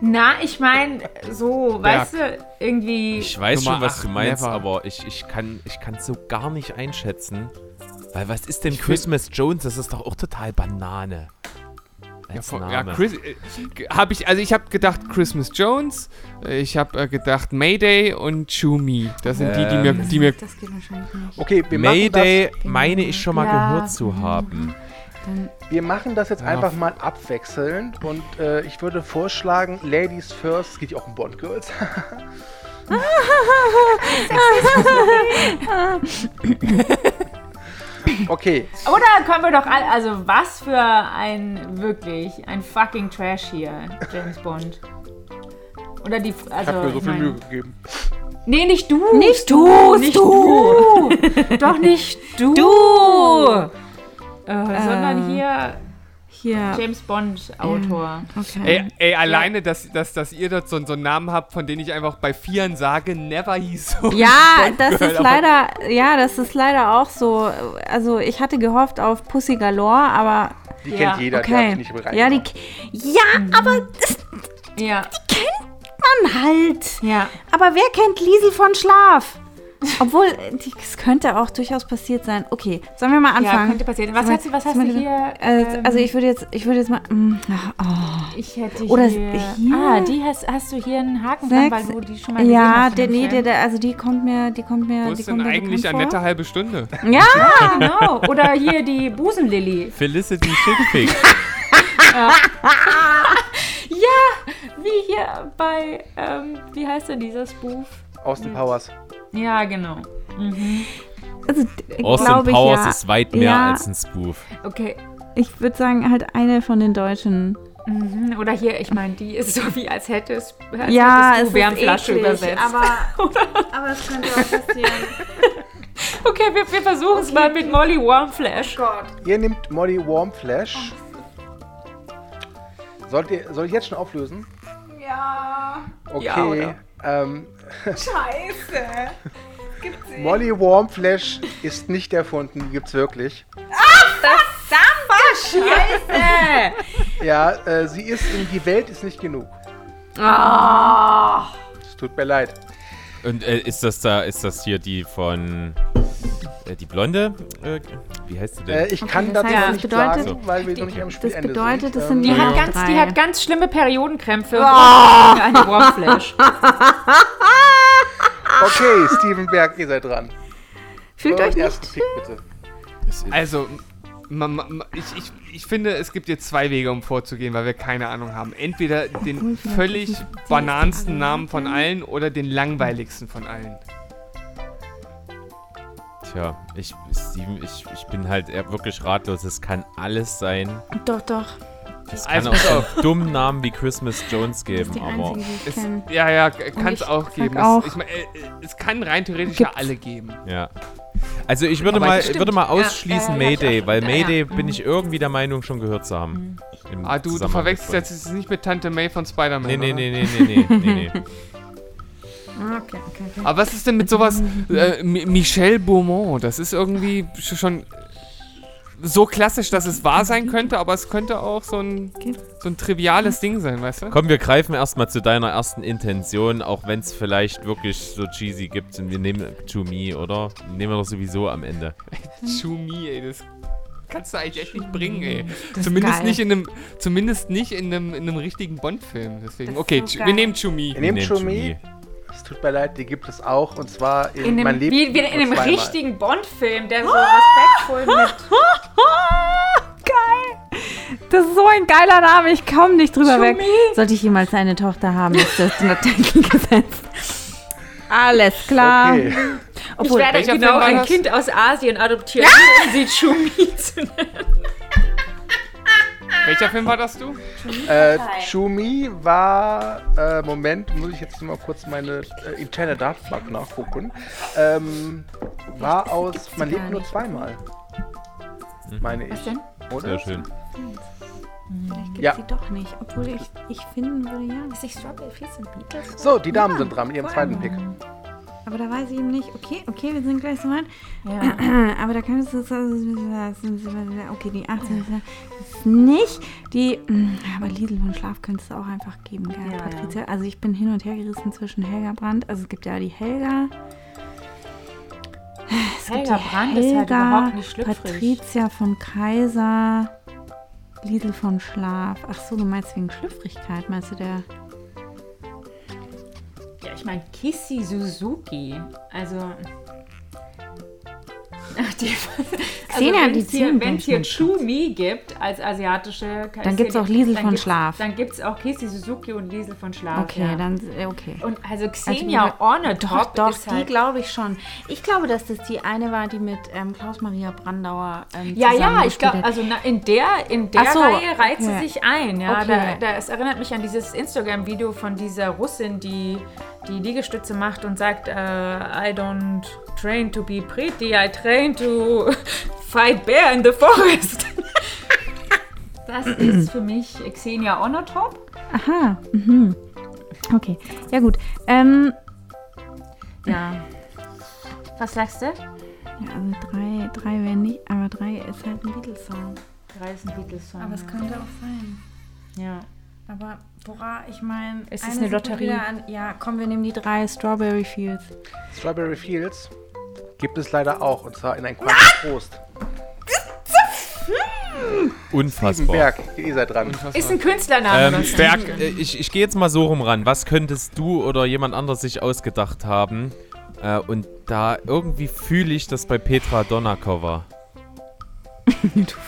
Na, ich meine, so, Berg. weißt du, irgendwie. Ich weiß Nummer schon, was acht, du meinst, never. aber ich, ich kann es ich kann's so gar nicht einschätzen. Weil was ist denn Ich Christmas Jones? Das ist doch auch total Banane. Ja, Als von, ja Name. Chris, äh, hab ich, also ich habe gedacht Christmas Jones, äh, ich habe äh, gedacht Mayday und Chumi. Das sind die, die mir, Ähm. die mir Das geht wahrscheinlich nicht. Okay, wir Mayday meine ich schon mal Ja. gehört zu haben. das, wir machen das jetzt Ja. einfach mal abwechselnd und äh, ich würde vorschlagen, Ladies first, es geht ja auch um Bond Girls. okay, Oder können wir doch all, also was für ein wirklich ein fucking Trash hier, James Bond. Oder die, ich also habe mir so ich viel Mühe gegeben. Nee, nicht du. Nicht du, du, nicht du. du. Doch nicht du. Du! Äh, sondern hier Hier. James Bond Autor. Okay. Ey, ey alleine, dass, dass, dass ihr dort so, so einen Namen habt, von dem ich einfach bei Vieren sage, never hieß so. Ja, das ist leider, ja, das ist leider auch so. Also ich hatte gehofft auf Pussy Galore, aber Die Ja, kennt jeder, die okay. ich nicht Ja, die, ja, aber das Ja. man halt. Ja. Aber wer kennt Liesel von Schlaf? Obwohl, es könnte auch durchaus passiert sein. Okay, sollen wir mal Ja, anfangen? könnte passieren. Was hast du, was hast du hier? Äh, ähm, also ich würde jetzt, ich würde jetzt mal. mm, ach, oh. ich hätte oder hier, hier- Ah, die hast, hast du hier einen Haken dran, weil Sechs. du die schon mal gesehen Ja, hast. in der, dem nee, der, der, also die kommt mir, die kommt mir, Wo die ist kommt denn mir eigentlich eine nette halbe Stunde? Ja, Ja, genau. Oder hier die Busenlilly. Felicity Chickpick. Ja, wie hier bei, ähm, wie heißt denn dieser Spoof? Austin Powers. Ja, genau. also Austin glaube ich Powers ja. ist weit mehr Ja. als ein Spoof. Okay. Ich würde sagen, halt eine von den Deutschen. Mhm. Oder hier, ich meine, die ist so wie, als hättest, als ja, hättest es du Wärmflasche übersetzt. aber, aber es könnte auch passieren. okay, wir, wir versuchen es mal mit Molly Warmflash. Ihr nehmt Molly Warmflash. Sollt ihr, soll ich jetzt schon auflösen? Ja. Okay. Ja, oder? ähm, Scheiße. Molly Warmflash ist nicht erfunden, die gibt's wirklich. Scheiße! Ja, äh, sie ist in Die Welt ist nicht genug. Ah. Es tut mir leid. Und äh, ist das da, ist das hier die von äh, die Blonde? Äh, wie heißt sie denn? Äh, ich kann das dazu heißt, das nicht bedeutet- sagen, weil wir noch nicht am Das Spielende bedeutet, sind. das sind Die, Ja. hat ganz, die hat ganz schlimme Periodenkrämpfe. und braucht eine Warmflash. Okay, Steven Berg, ihr seid dran. Fühlt Euren euch nicht. Pick bitte. Also, ma, ma, ma, ich, ich, ich finde, es gibt jetzt zwei Wege, um vorzugehen, weil wir keine Ahnung haben. Entweder den völlig banansten Namen von allen oder den langweiligsten von allen. Tja, ich, Steven, ich, ich bin halt wirklich ratlos. Es kann alles sein. Doch, doch. Es kann Also, auch so dummen Namen wie Christmas Jones Das ist geben, die aber einzige, die ich Es, ja, ja, kann es auch geben. auch- Es, ich mein, äh, äh, es kann rein theoretisch ja Gibt's. alle geben. ja. Also ich würde Aber mal, stimmt. würde mal Ja, ausschließen ja, ja, Mayday, weil Ja, Mayday ja. bin ich irgendwie der Meinung schon gehört zu haben. Im Ah, du, du verwechselst jetzt nicht mit Tante May von Spider-Man. Nee, nee, nee, nee, nee, nee, nee. Ah, Okay, okay, okay. Aber was ist denn mit sowas? Äh, Mi- Michel Beaumont, das ist irgendwie sch- schon so klassisch, dass es wahr sein könnte, aber es könnte auch so ein, so ein triviales Ding sein, weißt du? Komm, wir greifen erstmal zu deiner ersten Intention, auch wenn es vielleicht wirklich so cheesy gibt und wir nehmen To Me, oder? Nehmen wir doch sowieso am Ende. Chumi, ey, das kannst du eigentlich echt nicht bringen, ey. Zumindest nicht in einem, zumindest nicht in einem, in einem richtigen Bond-Film. Deswegen, okay, so wir nehmen Chumi. Ihr nehmt Nehmt schon Chumie. Es tut mir leid, die gibt es auch. Und zwar in, In Mein einem, Leben. wie, wie in einem richtigen Bond-Film, der so respektvoll mit. Geil! Das ist so ein geiler Name, ich komme nicht drüber weg. Schumi. Sollte ich jemals eine Tochter haben, ist das natürlich gesetzt. Alles klar. Okay. ich werde genau ein? Kind aus Asien adoptieren, um sie Chumi zu nennen. Welcher Film war das du? Äh, Chumi war, äh, Moment, muss ich jetzt mal kurz meine äh, interne Datenbank nachgucken. Ähm, war aus Man lebt nur zweimal. Meine ich. Was denn? Oder? Sehr schön. Vielleicht gibt Ja. sie doch nicht. Obwohl ich, ich finden würde, ja. Ist nicht Strawberry Fields and Beatles? So, die Damen sind dran mit ihrem zweiten Pick. Aber da weiß ich eben nicht. Okay, okay, wir sind gleich so weit. Ja. Aber da kannst du. Okay, die 18 ist nicht. Die. mm, Aber Lidl von Schlaf könntest du auch einfach geben, gell, Ja, Patricia? Also ich bin hin und her gerissen zwischen Helga Brandt. Also es gibt ja die Helga. Es gibt Helga die Brandt ist halt Helga, überhaupt nicht schlüpfrig. Patricia von Kaiser. Lidl von Schlaf. Ach so, du meinst wegen Schlüpfrigkeit, meinst du der? Ich meine Kissy Suzuki. Also. Ach, die, Xenia, wenn die es hier, ziehen wenn's hier ganz schön Chumi gibt als asiatische Dann gibt's auch Liesel von Schlaf. Dann gibt es auch Kissy Suzuki und Liesel von Schlaf. Okay, ja. dann. äh, Okay. Und also Also Xenia mir- Ornetop Doch, doch, ist die halt glaube ich schon. Ich glaube, dass das die eine war, die mit ähm, Klaus-Maria Brandauer ähm, Ja, ja, ich glaube, also na, in der, in der so, Reihe reiht sie okay. sich ein. Ja, Okay. da, da, es erinnert mich an dieses Instagram-Video von dieser Russin, die die Liegestütze macht und sagt, äh, I don't train to be pretty, I train to fight bear in the forest. Das ist für mich Xenia Onotop. Aha. Mhm. Okay. Ja, gut. Ähm, Ja. Was sagst du? ja, also drei, drei wäre nicht, aber drei ist halt ein Beatles-Song. Drei ist ein Beatles-Song. Aber es könnte auch sein. Ja. Aber, Bora, ich meine. Es ist eine Lotterie. ja, komm, wir nehmen die drei Strawberry Fields. Strawberry Fields gibt es leider auch, und zwar in ein Quantum Trost. Unfassbar. Berg, ihr seid dran. Ist ein Künstlername. Ähm. Berg, äh, ich, ich gehe jetzt mal so rum ran. Was könntest du oder jemand anderes sich ausgedacht haben? Äh, und da irgendwie fühle ich das bei Petra Donnerkau war.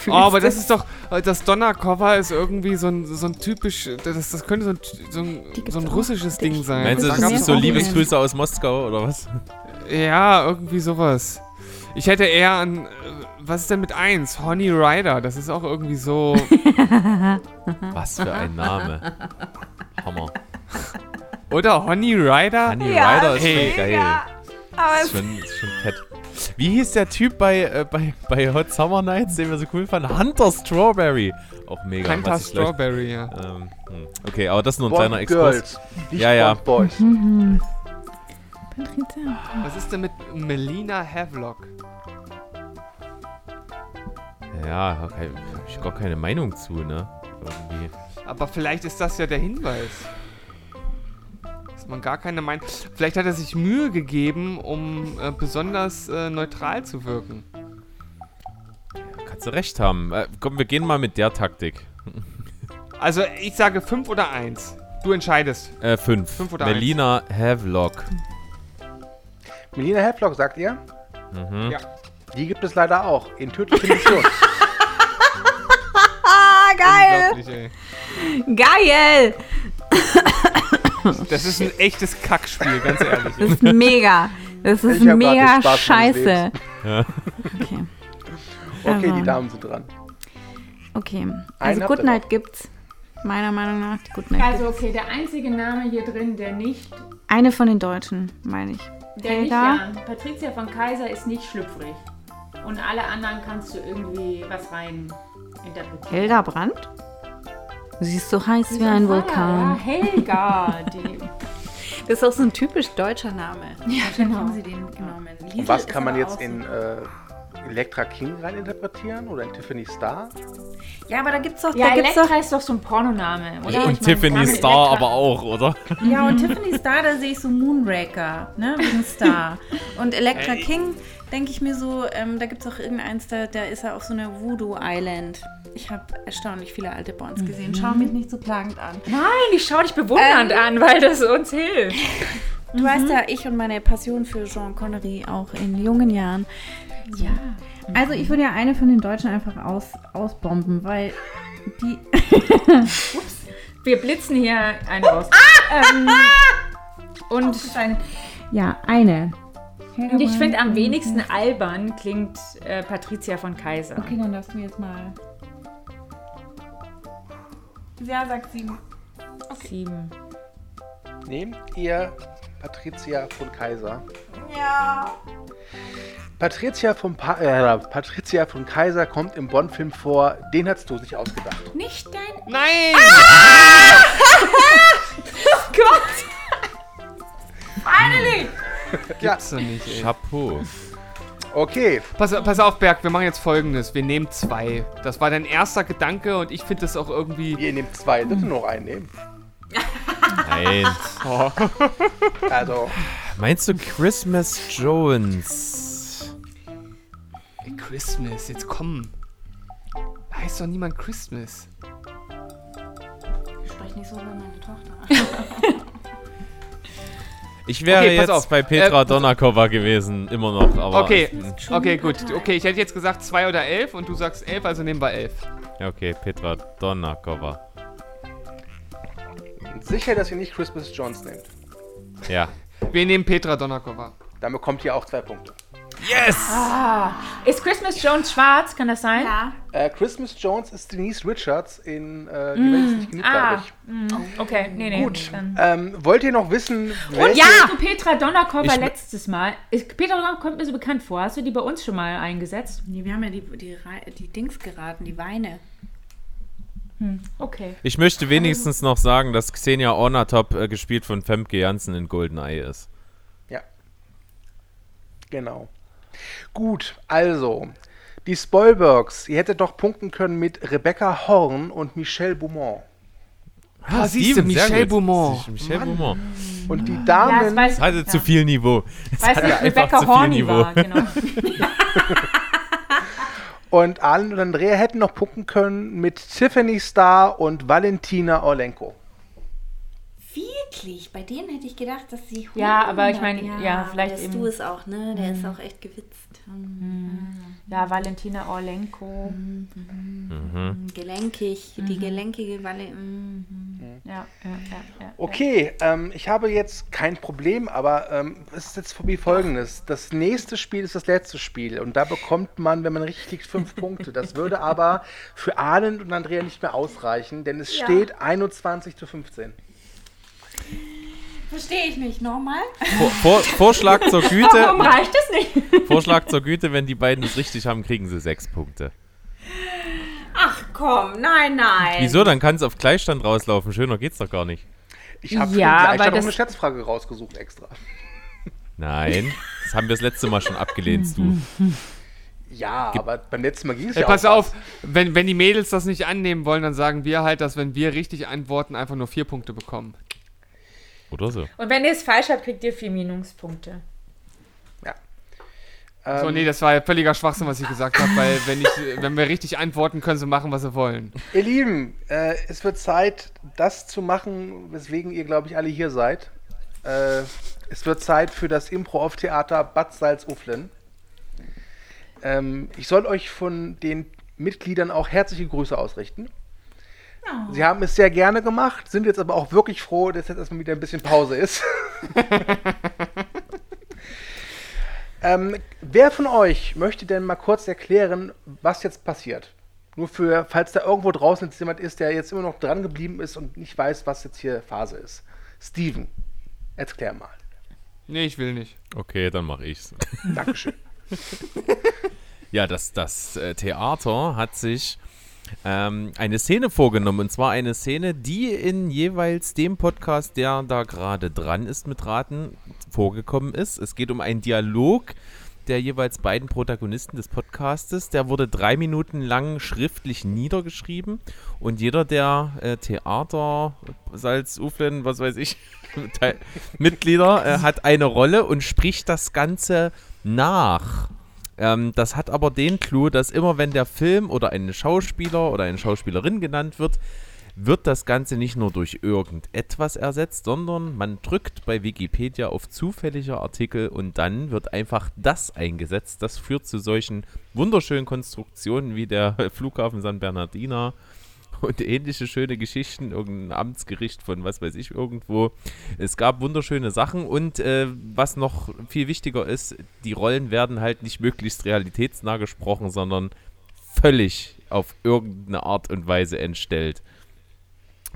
Oh, aber das ist doch, das Donner-Cover ist irgendwie so ein, so ein typisch, das, das könnte so ein, so ein, so ein russisches Ding sein. Meinst du, Da das ist so Liebesgrüße aus Moskau oder was? Ja, irgendwie sowas. Ich hätte eher an, äh, was ist denn mit 1? Honey Rider, das ist auch irgendwie so, Was für ein Name. Hammer. oder Honey Rider? Honey Ja, Rider ist hey. schon geil. Aber ist schon, ist schon fett. Wie hieß der Typ bei, äh, bei, bei Hot Summer Nights, den wir so cool fanden? Hunter Strawberry. Auch mega. Hunter was ich gleich- Strawberry, ja. Ähm, hm. okay, aber das ist nur ein Bond kleiner Exkurs. Girls, nicht Ja, ja. Boys. Patricia. Was ist denn mit Melina Havelock? Ja, okay, hab ich gar keine Meinung zu, ne? Irgendwie. Aber vielleicht ist das ja der Hinweis. Dass man gar keine Meinung. Vielleicht hat er sich Mühe gegeben, um äh, besonders äh, neutral zu wirken. Kannst du recht haben. Äh, komm, wir gehen mal mit der Taktik. Also ich sage 5 oder 1. Du entscheidest. Äh, fünf. Fünf oder Melina Havelock. Melina Havelock, sagt ihr? Mhm. Ja. Die gibt es leider auch in tödlicher Mission. Ah, geil! Geil! Das ist ein echtes Kackspiel, ganz ehrlich. Das ist mega. Das ist mega scheiße. Ja. Okay. Okay, die Damen sind dran. Okay. Also habt Good ihr Night gibt's. Meiner Meinung nach die Good Night Also okay, der einzige Name hier drin, der nicht, Eine von den Deutschen, meine ich. Der nicht, ja, Patricia von Kaiser ist nicht schlüpfrig. Und alle anderen kannst du irgendwie was rein interpretieren. Helga Brandt? Sie ist so heiß wie Ja, ein Ja, Vulkan. Helga. Die, Das ist auch so ein typisch deutscher Name. ja, genau. Haben sie den genommen. Und was kann man jetzt in äh, Elektra King rein interpretieren oder in Tiffany Star? Ja, aber da gibt's doch. Ja, da gibt's Elektra ist doch so ein Pornoname, oder? Und Ich Tiffany Star Elektra- aber auch, oder? doch, ja, und Tiffany Star, da sehe ich so Moonraker, ne? Wegen Star. Und Elektra King, denke ich mir so, ähm, da gibt es auch irgendeins, da, da ist er auf so einer Voodoo Island. Ich habe erstaunlich viele alte Bonds gesehen. Schau mich nicht so plagend an. Nein, ich schaue dich bewundernd Ähm. an, weil das uns hilft. Du weißt ja, ich und meine Passion für Jean Connery auch in jungen Jahren. Ja. Also ich würde ja eine von den Deutschen einfach aus, ausbomben, weil die. Wir blitzen hier eine raus. ähm, Und Ja, eine. Und ich finde, am wenigsten albern klingt äh, Patricia von Kaiser. Okay, dann darfst du jetzt mal. Ja, sagt sieben. Sieben. Nehmt ihr Patricia von Kaiser? Ja. Patricia von, pa äh, Patricia von Kaiser kommt im Bond-Film vor. Den hast du nicht ausgedacht. Nicht dein. Nein! Oh Gott! Finally! Gibt's doch nicht, ey. Chapeau. Okay. Pass, pass auf, Berg, wir machen jetzt folgendes. Wir nehmen zwei. Das war dein erster Gedanke und ich finde das auch irgendwie. Ihr nehmt zwei, dürft ihr noch einen nehmen. Nein. Oh. Also, Meinst du Christmas Jones? Ey, Christmas, jetzt komm. Heißt doch niemand Christmas. Sprech nicht so über meine Tochter. Ich wäre Okay, jetzt auf. bei Petra Äh, Donakova gewesen, immer noch, aber. Okay, okay, gut. Okay, ich hätte jetzt gesagt zwei oder elf und du sagst elf, also nehmen wir elf. Ja, okay, Petra Donakova. sicher, dass ihr nicht Christmas Jones nehmt. Ja. Wir nehmen Petra Donakova. Dann bekommt ihr auch zwei Punkte. Yes! Ah, ist Christmas Jones schwarz? Kann das sein? Ja. Äh, Christmas Jones ist Denise Richards in äh, Die Welt ist nicht genug, Ah, glaube ich. mm, okay, nee, nee. Gut. Ähm, wollt ihr noch wissen, Und ja, du Petra Donnerkova Ich- letztes Mal. Ist, Petra Donnerkova kommt mir so bekannt vor. Hast du die bei uns schon mal eingesetzt? Nee, wir haben ja die, die, die Dings geraten, die Weine. Okay. Ich möchte wenigstens noch sagen, dass Xenia Ornatop äh, gespielt von Femke Janssen in GoldenEye ist. Ja. Genau. Gut, also. Die Spoilbergs, ihr hättet doch punkten können mit Rebecca Horn und Michelle Beaumont. Ah, siehst du, Michelle. Beaumont. Michelle Beaumont. Und die Ja, Damen. es weiß, Hatte zu viel Niveau. Es weiß hatte nicht, Rebecca zu viel Horny Niveau. war, genau. Und Arlen und Andrea hätten noch punkten können mit Tiffany Starr und Valentina Orlenko. Wirklich? Bei denen hätte ich gedacht, dass sie. Ja, aber ich 100 meine, ja, vielleicht der eben- Stu ist auch, ne? Der ist auch echt gewitzt. Ja, Valentina Orlenko. Mhm. Gelenkig, die gelenkige mm. Ja, ja, ja, ja. Okay, ähm, ich habe jetzt kein Problem, aber ähm, es ist jetzt wie folgendes. Das nächste Spiel ist das letzte Spiel und da bekommt man, wenn man richtig liegt, fünf Punkte. Das würde aber für Arlen und Andrea nicht mehr ausreichen, denn es Ja. steht 21 zu 15. Verstehe ich nicht. Nochmal? Vor, vor, Vorschlag zur Warum Güte. reicht es nicht? Vorschlag zur Güte, wenn die beiden es richtig haben, kriegen sie sechs Punkte. Ach komm, nein, nein. Wieso? Dann kann es auf Gleichstand rauslaufen. Schöner geht's doch gar nicht. Ich habe für Ja, den aber Gleichstand noch das- eine Schätzfrage rausgesucht extra. Nein, das haben wir das letzte Mal schon abgelehnt, du. Ja, aber beim letzten Mal ging es Ey, ja pass auch auf, wenn, wenn die Mädels das nicht annehmen wollen, dann sagen wir halt, dass wenn wir richtig antworten, einfach nur vier Punkte bekommen. Oder so. Und wenn ihr es falsch habt, kriegt ihr vier Minuspunkte. So, Ähm, nee, das war ja völliger Schwachsinn, was ich gesagt habe, weil wenn, ich, wenn wir richtig antworten, können sie machen, was sie wollen. Ihr Lieben, äh, es wird Zeit, das zu machen, weswegen ihr, glaube ich, alle hier seid. Äh, es wird Zeit für das Impro-Off-Theater Bad Salzuflen. Ähm, ich soll euch von den Mitgliedern auch herzliche Grüße ausrichten. Sie haben es sehr gerne gemacht, sind jetzt aber auch wirklich froh, dass jetzt erstmal wieder ein bisschen Pause ist. ähm, wer von euch möchte denn mal kurz erklären, was jetzt passiert? Nur für, falls da irgendwo draußen jetzt jemand ist, der jetzt immer noch dran geblieben ist und nicht weiß, was jetzt hier Phase ist. Steven, erklär mal. Nee, ich will nicht. Okay, dann mache ich's. Dankeschön. Ja, das, das äh, Theater hat sich ähm, eine Szene vorgenommen. Und zwar eine Szene, die in jeweils dem Podcast, der da gerade dran ist mit Raten, vorgekommen ist. Es geht um einen Dialog der jeweils beiden Protagonisten des Podcastes. Der wurde drei Minuten lang schriftlich niedergeschrieben. Und jeder der äh, Theater, Salz, Uflen, was weiß ich, Mitglieder äh, hat eine Rolle und spricht das Ganze nach. Ähm, das hat aber den Clou, dass immer wenn der Film oder ein Schauspieler oder eine Schauspielerin genannt wird, wird das Ganze nicht nur durch irgendetwas ersetzt, sondern man drückt bei Wikipedia auf zufällige Artikel und dann wird einfach das eingesetzt. Das führt zu solchen wunderschönen Konstruktionen wie der Flughafen San Bernardino und ähnliche schöne Geschichten, irgendein Amtsgericht von was weiß ich irgendwo. Es gab wunderschöne Sachen und äh, was noch viel wichtiger ist, die Rollen werden halt nicht möglichst realitätsnah gesprochen, sondern völlig auf irgendeine Art und Weise entstellt.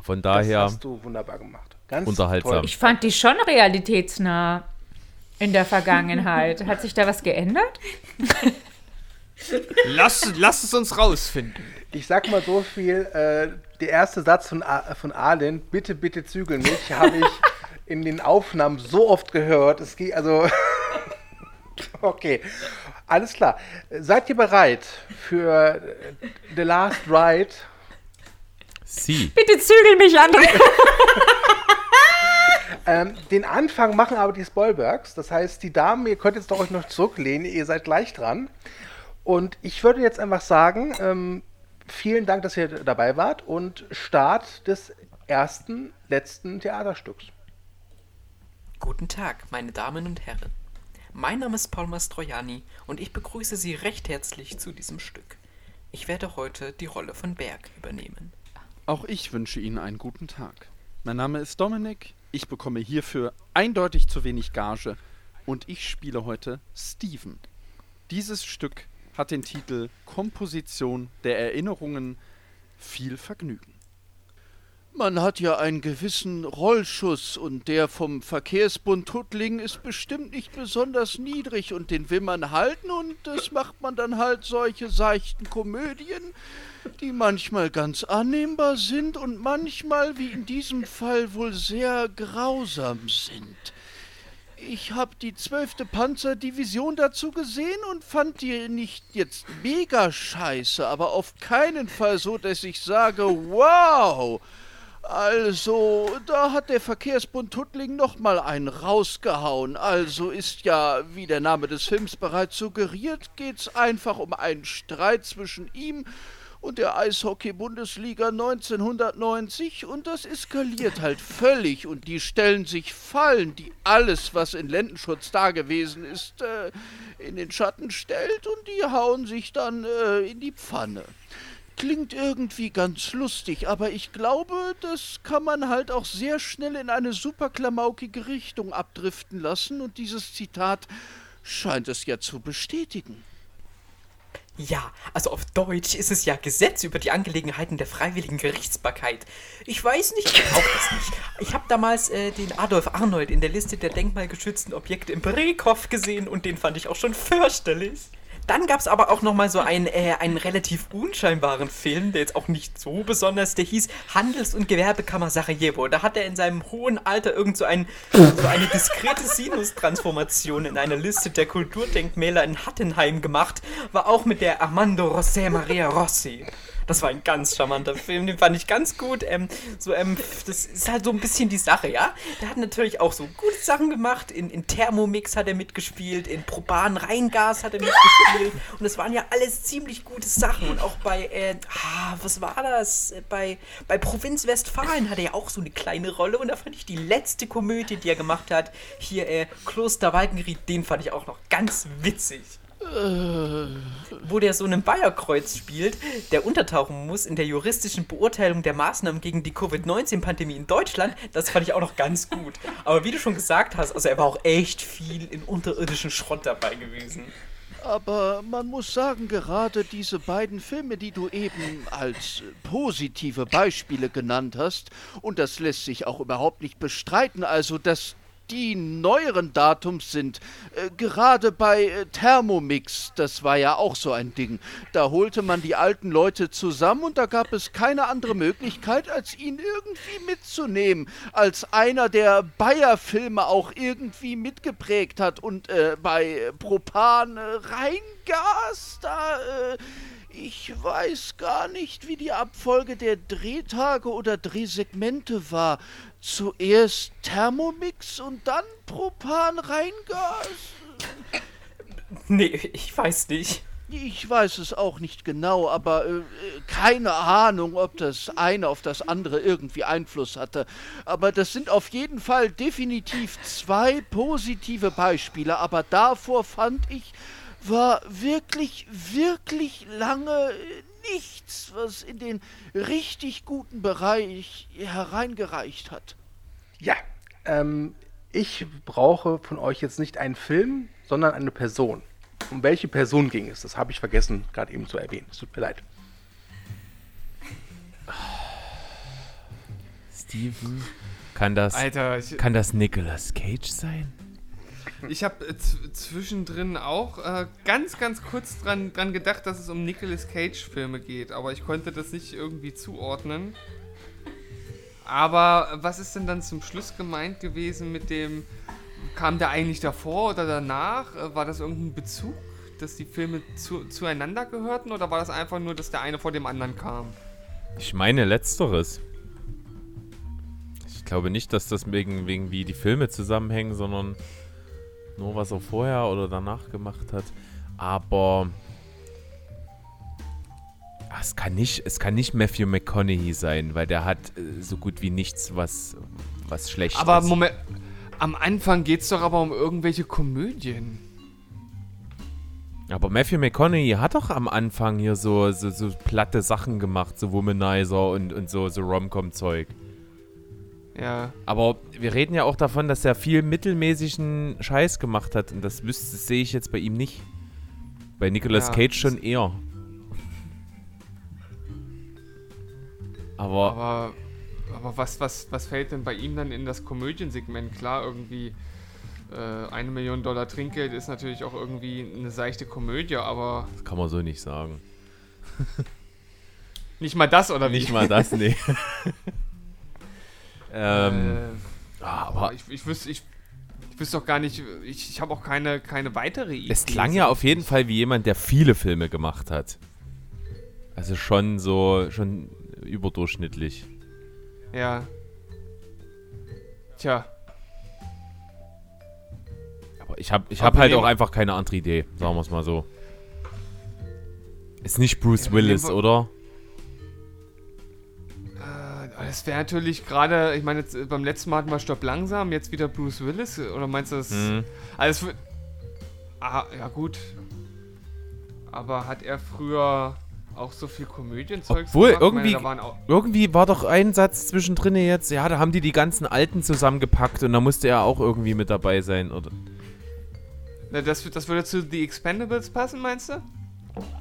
Von daher Das hast du wunderbar gemacht. Ganz unterhaltsam. toll. Ich fand die schon realitätsnah in der Vergangenheit. Hat sich da was geändert? Lass, lass es uns rausfinden. Ich sag mal so viel, äh, der erste Satz von, A von Arlen, bitte, bitte zügel mich, habe ich in den Aufnahmen so oft gehört. Es geht also. okay, alles klar. Seid ihr bereit für äh, The Last Ride? Sie. Bitte zügel mich, André. Ähm, den Anfang machen aber die Spoilbergs. Das heißt, die Damen, ihr könnt jetzt doch euch noch zurücklehnen, ihr seid gleich dran. Und ich würde jetzt einfach sagen, ähm, vielen Dank, dass ihr dabei wart und Start des ersten, letzten Theaterstücks. Guten Tag, meine Damen und Herren. Mein Name ist Paul Mastroianni und ich begrüße Sie recht herzlich zu diesem Stück. Ich werde heute die Rolle von Berg übernehmen. Auch ich wünsche Ihnen einen guten Tag. Mein Name ist Dominik, ich bekomme hierfür eindeutig zu wenig Gage und ich spiele heute Steven. Dieses Stück hat den Titel Komposition der Erinnerungen. Viel Vergnügen. Man hat ja einen gewissen Rollschuss und der vom Verkehrsbund Tuttling ist bestimmt nicht besonders niedrig und den will man halten und das macht man dann halt solche seichten Komödien, die manchmal ganz annehmbar sind und manchmal, wie in diesem Fall, wohl sehr grausam sind. Ich habe die 12. Panzerdivision dazu gesehen und fand die nicht jetzt mega scheiße, aber auf keinen Fall so, dass ich sage, wow! Also, da hat der Verkehrsbund Tuttling nochmal einen rausgehauen. Also ist ja, wie der Name des Films bereits suggeriert, geht's einfach um einen Streit zwischen ihm und der Eishockey-Bundesliga 1990 und das eskaliert halt völlig und die stellen sich Fallen, die alles, was in Ländenschutz da gewesen ist, äh, in den Schatten stellt und die hauen sich dann äh, in die Pfanne. Klingt irgendwie ganz lustig, aber ich glaube, das kann man halt auch sehr schnell in eine super klamaukige Richtung abdriften lassen und dieses Zitat scheint es ja zu bestätigen. Ja, also auf Deutsch ist es ja Gesetz über die Angelegenheiten der freiwilligen Gerichtsbarkeit. Ich weiß nicht, ich brauche das nicht. Ich habe damals äh, den Adolf Arnold in der Liste der denkmalgeschützten Objekte im Brekow gesehen und den fand ich auch schon fürchterlich. Dann gab es aber auch noch mal so einen, äh, einen relativ unscheinbaren Film, der jetzt auch nicht so besonders, der hieß Handels- und Gewerbekammer Sarajevo. Da hat er in seinem hohen Alter irgend so, ein, so eine diskrete Sinus-Transformation in einer Liste der Kulturdenkmäler in Hattenheim gemacht, war auch mit der Armando José Maria Rossi. Das war ein ganz charmanter Film, den fand ich ganz gut. Ähm, so, ähm, das ist halt so ein bisschen die Sache, ja. Der hat natürlich auch so gute Sachen gemacht. In, in Thermomix hat er mitgespielt, in Propan Rheingas hat er mitgespielt. Und das waren ja alles ziemlich gute Sachen. Und auch bei, äh, ah, was war das? Bei, bei Provinz Westfalen hat er ja auch so eine kleine Rolle. Und da fand ich die letzte Komödie, die er gemacht hat, hier äh, Kloster Walkenried, den fand ich auch noch ganz witzig wo der so einen Bayerkreuz spielt, der untertauchen muss in der juristischen Beurteilung der Maßnahmen gegen die Covid-19-Pandemie in Deutschland, das fand ich auch noch ganz gut. Aber wie du schon gesagt hast, also er war auch echt viel in unterirdischen Schrott dabei gewesen. Aber man muss sagen, gerade diese beiden Filme, die du eben als positive Beispiele genannt hast, und das lässt sich auch überhaupt nicht bestreiten, also dass die neueren Datums sind. Äh, gerade bei äh, Thermomix, das war ja auch so ein Ding. Da holte man die alten Leute zusammen und da gab es keine andere Möglichkeit, als ihn irgendwie mitzunehmen. Als einer der Bayer-Filme auch irgendwie mitgeprägt hat. Und äh, bei Propan äh, Rheingas, da. Äh, ich weiß gar nicht, wie die Abfolge der Drehtage oder Drehsegmente war. Zuerst Thermomix und dann Propan-Rheingas? Nee, ich weiß nicht. Ich weiß es auch nicht genau, aber äh, keine Ahnung, ob das eine auf das andere irgendwie Einfluss hatte. Aber das sind auf jeden Fall definitiv zwei positive Beispiele. Aber davor fand ich, war wirklich, wirklich lange nichts, was in den richtig guten Bereich hereingereicht hat. Ja, ähm, ich brauche von euch jetzt nicht einen Film, sondern eine Person. Um welche Person ging es? Das habe ich vergessen, gerade eben zu erwähnen. Es tut mir leid. Steven, kann das, Alter, ich- kann das Nicolas Cage sein? Ich habe äh, zwischendrin auch äh, ganz, ganz kurz dran, dran gedacht, dass es um Nicolas Cage-Filme geht, aber ich konnte das nicht irgendwie zuordnen. Aber was ist denn dann zum Schluss gemeint gewesen mit dem, kam der eigentlich davor oder danach? Äh, War das irgendein Bezug, dass die Filme zu, zueinander gehörten oder war das einfach nur, dass der eine vor dem anderen kam? Ich meine letzteres. Ich glaube nicht, dass das wegen, wegen wie die Filme zusammenhängen, sondern nur was er vorher oder danach gemacht hat. Aber Ah, es kann nicht, es kann nicht Matthew McConaughey sein, weil der hat äh, so gut wie nichts, was, was schlecht Aber ist. Moment, am Anfang geht es doch aber um irgendwelche Komödien. Aber Matthew McConaughey hat doch am Anfang hier so, so, so platte Sachen gemacht, so Womanizer und, und so, so Rom-Com-Zeug. Ja. Aber wir reden ja auch davon, dass er viel mittelmäßigen Scheiß gemacht hat und das das sehe ich jetzt bei ihm nicht. Bei Nicolas Ja. Cage schon eher. Aber, Aber, aber was, was, was fällt denn bei ihm dann in das Komödiensegment? Klar, irgendwie äh, eine Million Dollar Trinkgeld ist natürlich auch irgendwie eine seichte Komödie, aber das kann man so nicht sagen. nicht mal das, oder wie? Nicht mal das, nee. ähm, äh, ah, aber ich, ich wüsste ich, ich wüsste doch gar nicht, ich, ich habe auch keine, keine weitere Idee. es klang ja auf jeden Fall wie jemand, der viele Filme gemacht hat. Also schon so, schon überdurchschnittlich. Ja. Tja. Aber ich habe ich hab halt auch einfach keine andere Idee, sagen wir es mal so. Ist nicht Bruce Ja, Willis, oder? Das wäre natürlich gerade, ich meine, jetzt, äh, beim letzten Mal hatten wir Stopp langsam, jetzt wieder Bruce Willis, äh, oder meinst du das? Mhm. Also. Ah, ja, gut. Aber hat er früher auch so viel Komödienzeugs Obwohl, gemacht? Meine, irgendwie, auch, irgendwie war doch ein Satz zwischendrin jetzt, ja, da haben die die ganzen Alten zusammengepackt und da musste er auch irgendwie mit dabei sein, oder? Na, das, das würde zu The Expendables passen, meinst du?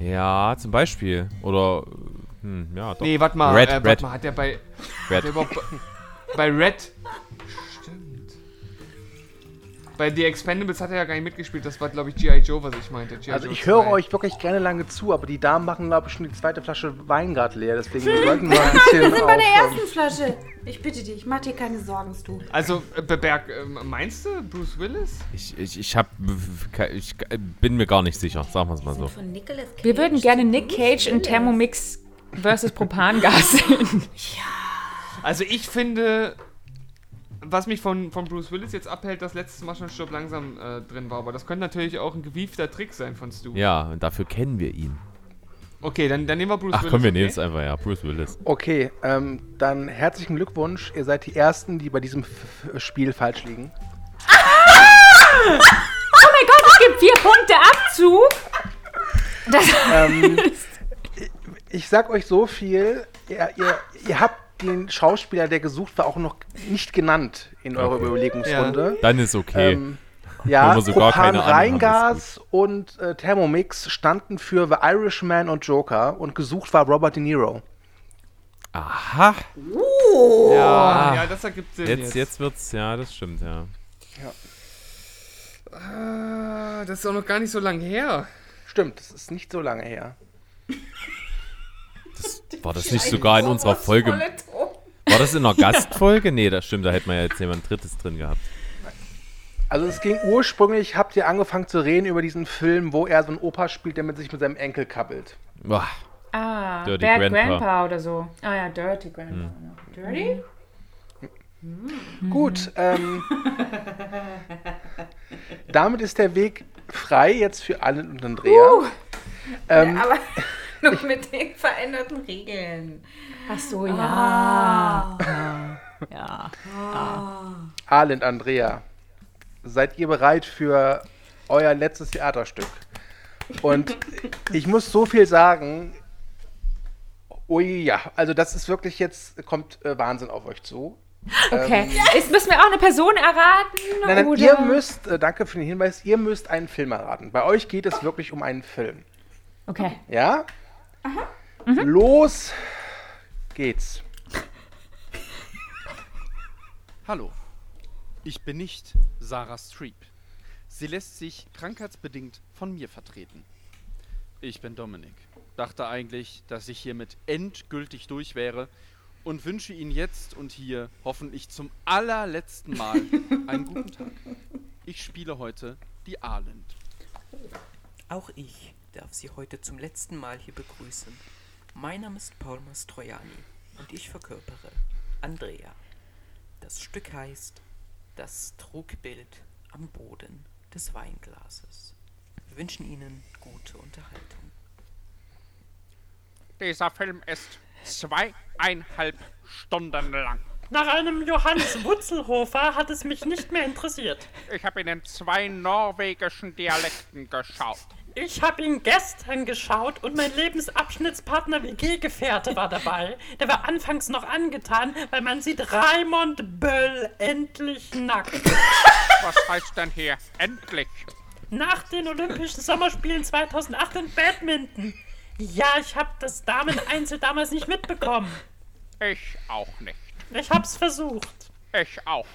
Ja, zum Beispiel. Oder, hm, ja, doch. Nee, warte mal, Red, äh, Red. warte mal, hat der bei. Red. Hat der überhaupt bei- bei Red. Stimmt. Bei The Expendables hat er ja gar nicht mitgespielt, das war, glaube ich, G.I. Joe, was ich meinte. Also Joe ich höre 2. euch wirklich gerne lange zu, aber die Damen machen, glaube ich, schon die zweite Flasche Wein gerade leer. Deswegen wir sollten wir ein bisschen Wir sind bei der ersten Flasche. Ich bitte dich, mach dir keine Sorgen, Stu. Also, äh, Berg, ähm, meinst du Bruce Willis? Ich, ich, ich hab, ich bin mir gar nicht sicher, sagen wir es mal so. Von Nicolas Cage. Wir würden gerne Nick Cage in Thermomix versus Propangas sehen. Also ich finde, was mich von, von Bruce Willis jetzt abhält, dass letztes Mal schon Stirb langsam äh, drin war. Aber das könnte natürlich auch ein gewiefter Trick sein von Stu. Ja, und dafür kennen wir ihn. Okay, dann, dann nehmen wir Bruce Ach Willis. komm, wir okay? nehmen es einfach, ja, Bruce Willis. Okay, ähm, dann herzlichen Glückwunsch. Ihr seid die Ersten, die bei diesem F F Spiel falsch liegen. Oh mein Gott, es gibt vier Punkte Abzug. Das ähm, ich sag euch so viel, ihr, ihr, ihr habt den Schauspieler, der gesucht war, auch noch nicht genannt in eurer Okay. Überlegungsrunde. Ja. Dann ist okay. Ähm, ja, Propan Rheingas und äh, Thermomix standen für The Irishman und Joker und gesucht war Robert De Niro. Aha. Uh. Ja, ja, das ergibt Sinn Jetzt, jetzt. jetzt wird's, ja, das stimmt, ja. Ah, das ist auch noch gar nicht so lange her. Stimmt, das ist nicht so lange her. War das nicht sogar in unserer Folge? War das in einer Gastfolge? Nee, das stimmt, da hätte man ja jetzt jemand Drittes drin gehabt. Also es ging ursprünglich, habt ihr angefangen zu reden über diesen Film, wo er so einen Opa spielt, der mit sich mit seinem Enkel kabbelt. Boah. Ah, Dirty Bad Grandpa. Grandpa. oder so. Ah ja, Dirty Grandpa. Hm. Dirty? Gut, ähm, damit ist der Weg frei jetzt für Allen und Andrea. Uh. Ähm, Aber nur mit den veränderten Regeln. Ach so, ja. Ah. Ja. Arlen, Andrea, seid ihr bereit für euer letztes Theaterstück? Und ich muss so viel sagen, Ui, ja, also das ist wirklich jetzt, kommt äh, Wahnsinn auf euch zu. Okay. Ähm, Ist, müssen wir auch eine Person erraten? Nein, nein, oder? ihr müsst, äh, danke für den Hinweis, ihr müsst einen Film erraten. Bei euch geht es wirklich um einen Film. Okay. Ja? Los geht's. Hallo, ich bin nicht Sarah Streep. Sie lässt sich krankheitsbedingt von mir vertreten. Ich bin Dominik. Dachte eigentlich, dass ich hiermit endgültig durch wäre und wünsche Ihnen jetzt und hier hoffentlich zum allerletzten Mal einen guten Tag. Ich spiele heute die Arlind. Auch ich darf Sie heute zum letzten Mal hier begrüßen. Mein Name ist Paul Mastroianni und ich verkörpere Andrea. Das Stück heißt Das Trugbild am Boden des Weinglases. Wir wünschen Ihnen gute Unterhaltung. Dieser Film ist zweieinhalb Stunden lang. Nach einem Johannes Wutzelhofer hat es mich nicht mehr interessiert. Ich habe ihn in zwei norwegischen Dialekten geschaut. Ich habe ihn gestern geschaut und mein Lebensabschnittspartner WG-Gefährte war dabei. Der war anfangs noch angetan, weil man sieht Raimond Böll endlich nackt. Was heißt denn hier endlich? Nach den Olympischen Sommerspielen 2008 in Badminton. Ja, ich habe das Damen-Einzel damals nicht mitbekommen. Ich auch nicht. Ich hab's versucht. Ich auch.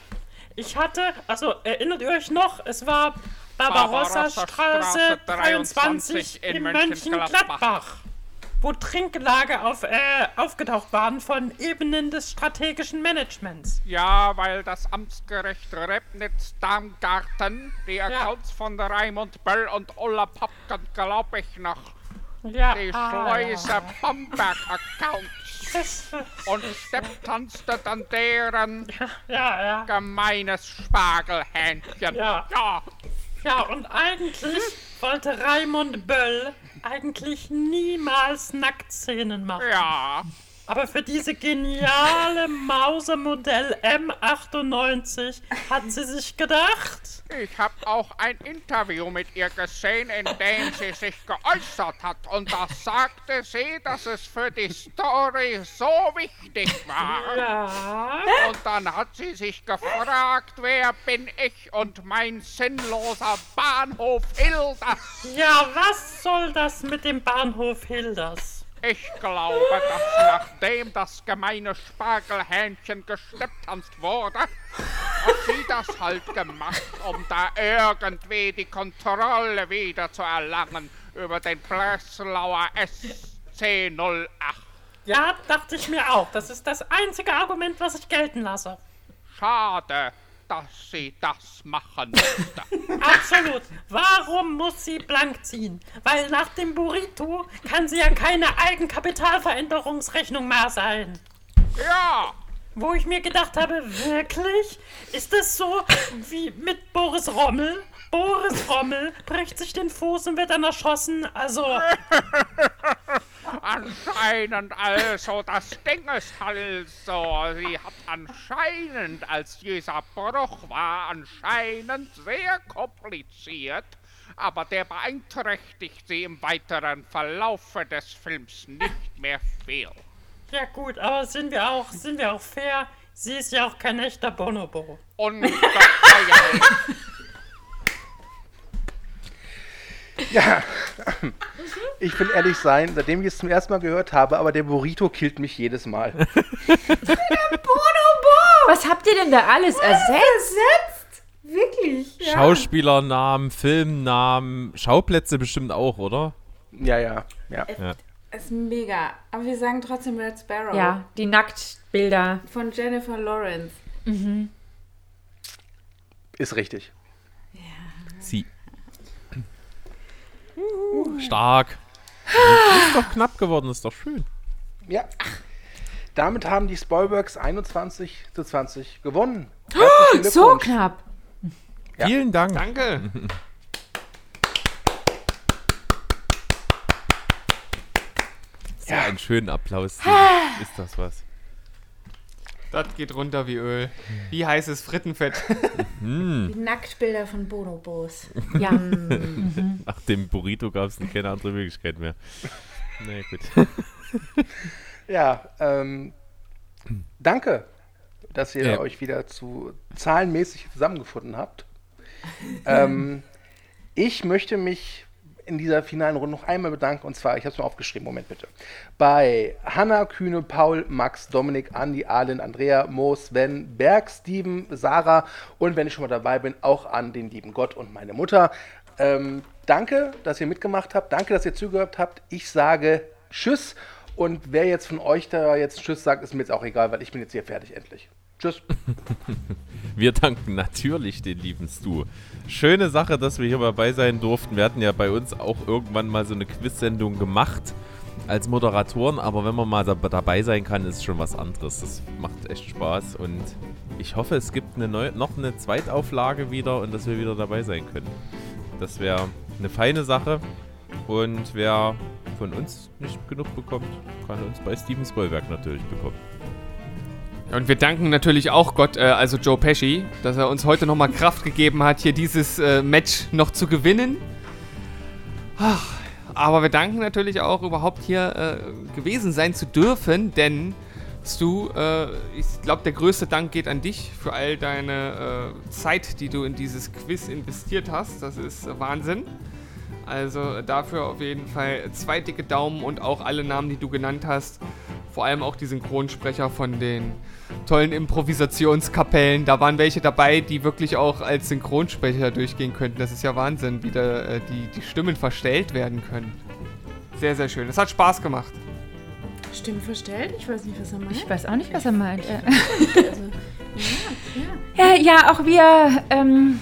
Ich hatte, also erinnert ihr euch noch, es war Barbarossa-Straße 23 in Mönchengladbach, wo Trinklage auf, äh, aufgetaucht waren von Ebenen des strategischen Managements. Ja, weil das Amtsgericht Rebnitz-Darmgarten die Accounts von Raimund Böll und Ulla Popken, glaube ich, noch Ja, die ah, Schleuse ja. Bamberg-Accounts. und Stepp tanzte dann deren ja, ja. gemeines Spargelhähnchen. Ja. ja. Ja, und eigentlich wollte Raimund Böll eigentlich niemals Nacktszenen machen. Ja. Aber für diese geniale Mausermodell M98 hat sie sich gedacht. Ich habe auch ein Interview mit ihr gesehen, in dem sie sich geäußert hat. Und da sagte sie, dass es für die Story so wichtig war. Ja. Und dann hat sie sich gefragt, wer bin ich und mein sinnloser Bahnhof Hilders. Ja, was soll das mit dem Bahnhof Hilders? Ich glaube, dass nachdem das gemeine Spargelhähnchen gestepptanzt wurde, hat sie das halt gemacht, um da irgendwie die Kontrolle wieder zu erlangen über den Breslauer SC08. Ja, dachte ich mir auch. Das ist das einzige Argument, was ich gelten lasse. Schade, dass sie das machen musste. Absolut. Warum muss sie blank ziehen? Weil nach dem Burrito kann sie ja keine Eigenkapitalveränderungsrechnung mehr sein. Ja. Wo ich mir gedacht habe, wirklich? Ist das so wie mit Boris Rommel? Boris Rommel bricht sich den Fuß und wird dann erschossen. Also, Anscheinend also, das Ding ist also, sie hat anscheinend, als dieser Bruch war, anscheinend sehr kompliziert, aber der beeinträchtigt sie im weiteren Verlaufe des Films nicht mehr viel. ja gut, aber sind wir auch, sind wir auch fair? Sie ist ja auch kein echter Bonobo. Ungeheuerlich. Ja, ich will ehrlich sein, seitdem ich es zum ersten Mal gehört habe, aber der Burrito killt mich jedes Mal. Was habt ihr denn da alles ersetzt? Ersetzt? Wirklich? Ja. Schauspielernamen, Filmnamen, Schauplätze bestimmt auch, oder? Ja, ja, ja. ja. Ist mega. Aber wir sagen trotzdem Red Sparrow. Ja, die Nacktbilder. Von Jennifer Lawrence. Mhm. Ist richtig. Sie. Stark. Ist doch knapp geworden, ist doch schön. Ja. Damit haben die Spoilbergs 21 zu 20 gewonnen. Oh, so knapp. Ja. Vielen Dank. Danke. So einen schönen Applaus. Ist das was? Das geht runter wie Öl. Wie heißes Frittenfett. Hm. Die Nacktbilder von Bonobos. Ja. Mhm. Nach dem Burrito gab es keine andere Möglichkeit mehr. Na nee, gut. Ja, ähm, danke, dass ihr Ja. euch wieder zu zahlenmäßig zusammengefunden habt. ähm, ich möchte mich in dieser finalen Runde noch einmal bedanken und zwar, ich habe es mal aufgeschrieben, Moment bitte, bei Hanna, Kühne, Paul, Max, Dominik, Andi, Arlen, Andrea, Mo, Sven, Berg, Steven, Sarah und wenn ich schon mal dabei bin, auch an den lieben Gott und meine Mutter. Ähm, danke, dass ihr mitgemacht habt, danke, dass ihr zugehört habt. Ich sage Tschüss und wer jetzt von euch da jetzt Tschüss sagt, ist mir jetzt auch egal, weil ich bin jetzt hier fertig endlich. Tschüss. Wir danken natürlich den lieben Stu. Schöne Sache, dass wir hier dabei sein durften. Wir hatten ja bei uns auch irgendwann mal so eine Quiz-Sendung gemacht als Moderatoren, aber wenn man mal da, dabei sein kann, ist schon was anderes. Das macht echt Spaß und ich hoffe, es gibt eine neue, noch eine Zweitauflage wieder und dass wir wieder dabei sein können. Das wäre eine feine Sache und wer von uns nicht genug bekommt, kann uns bei Steven Spielberg natürlich bekommen. Und wir danken natürlich auch Gott, äh, also Joe Pesci, dass er uns heute nochmal Kraft gegeben hat, hier dieses äh, Match noch zu gewinnen. Ach, aber wir danken natürlich auch überhaupt hier äh, gewesen sein zu dürfen, denn Stu, äh, ich glaube, der größte Dank geht an dich für all deine äh, Zeit, die du in dieses Quiz investiert hast. Das ist Wahnsinn. Also dafür auf jeden Fall zwei dicke Daumen und auch alle Namen, die du genannt hast. Vor allem auch die Synchronsprecher von den tollen Improvisationskapellen. Da waren welche dabei, die wirklich auch als Synchronsprecher durchgehen könnten. Das ist ja Wahnsinn, wie da äh, die, die Stimmen verstellt werden können. Sehr, sehr schön. Es hat Spaß gemacht. Stimmen verstellt? Ich weiß nicht, was er meint. Ich weiß auch nicht, was er meint. Ja, ja. Ja, ja, auch wir, ähm,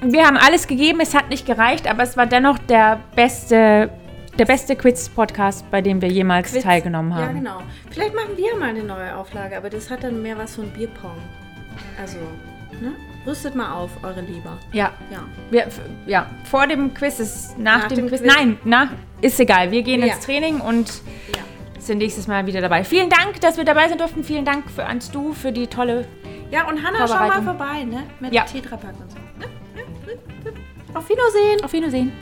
wir haben alles gegeben, es hat nicht gereicht, aber es war dennoch der beste, der beste Quiz-Podcast, bei dem wir jemals Quiz. teilgenommen haben. Ja, genau. Vielleicht machen wir mal eine neue Auflage, aber das hat dann mehr was von Bierpong. Also, ne? Rüstet mal auf, eure Lieber. Ja. Ja. Wir, ja, vor dem Quiz ist nach, Nach dem, dem Quiz. Quiz. Nein, na, ist egal. Wir gehen Ja. ins Training und Ja. sind nächstes Mal wieder dabei. Vielen Dank, dass wir dabei sein durften. Vielen Dank für ans Du für die tolle. Ja, und Hanna, schau mal vorbei, ne? Mit Ja. Tetrapack und so. Ne? Auf Wiedersehen. Auf Wiedersehen.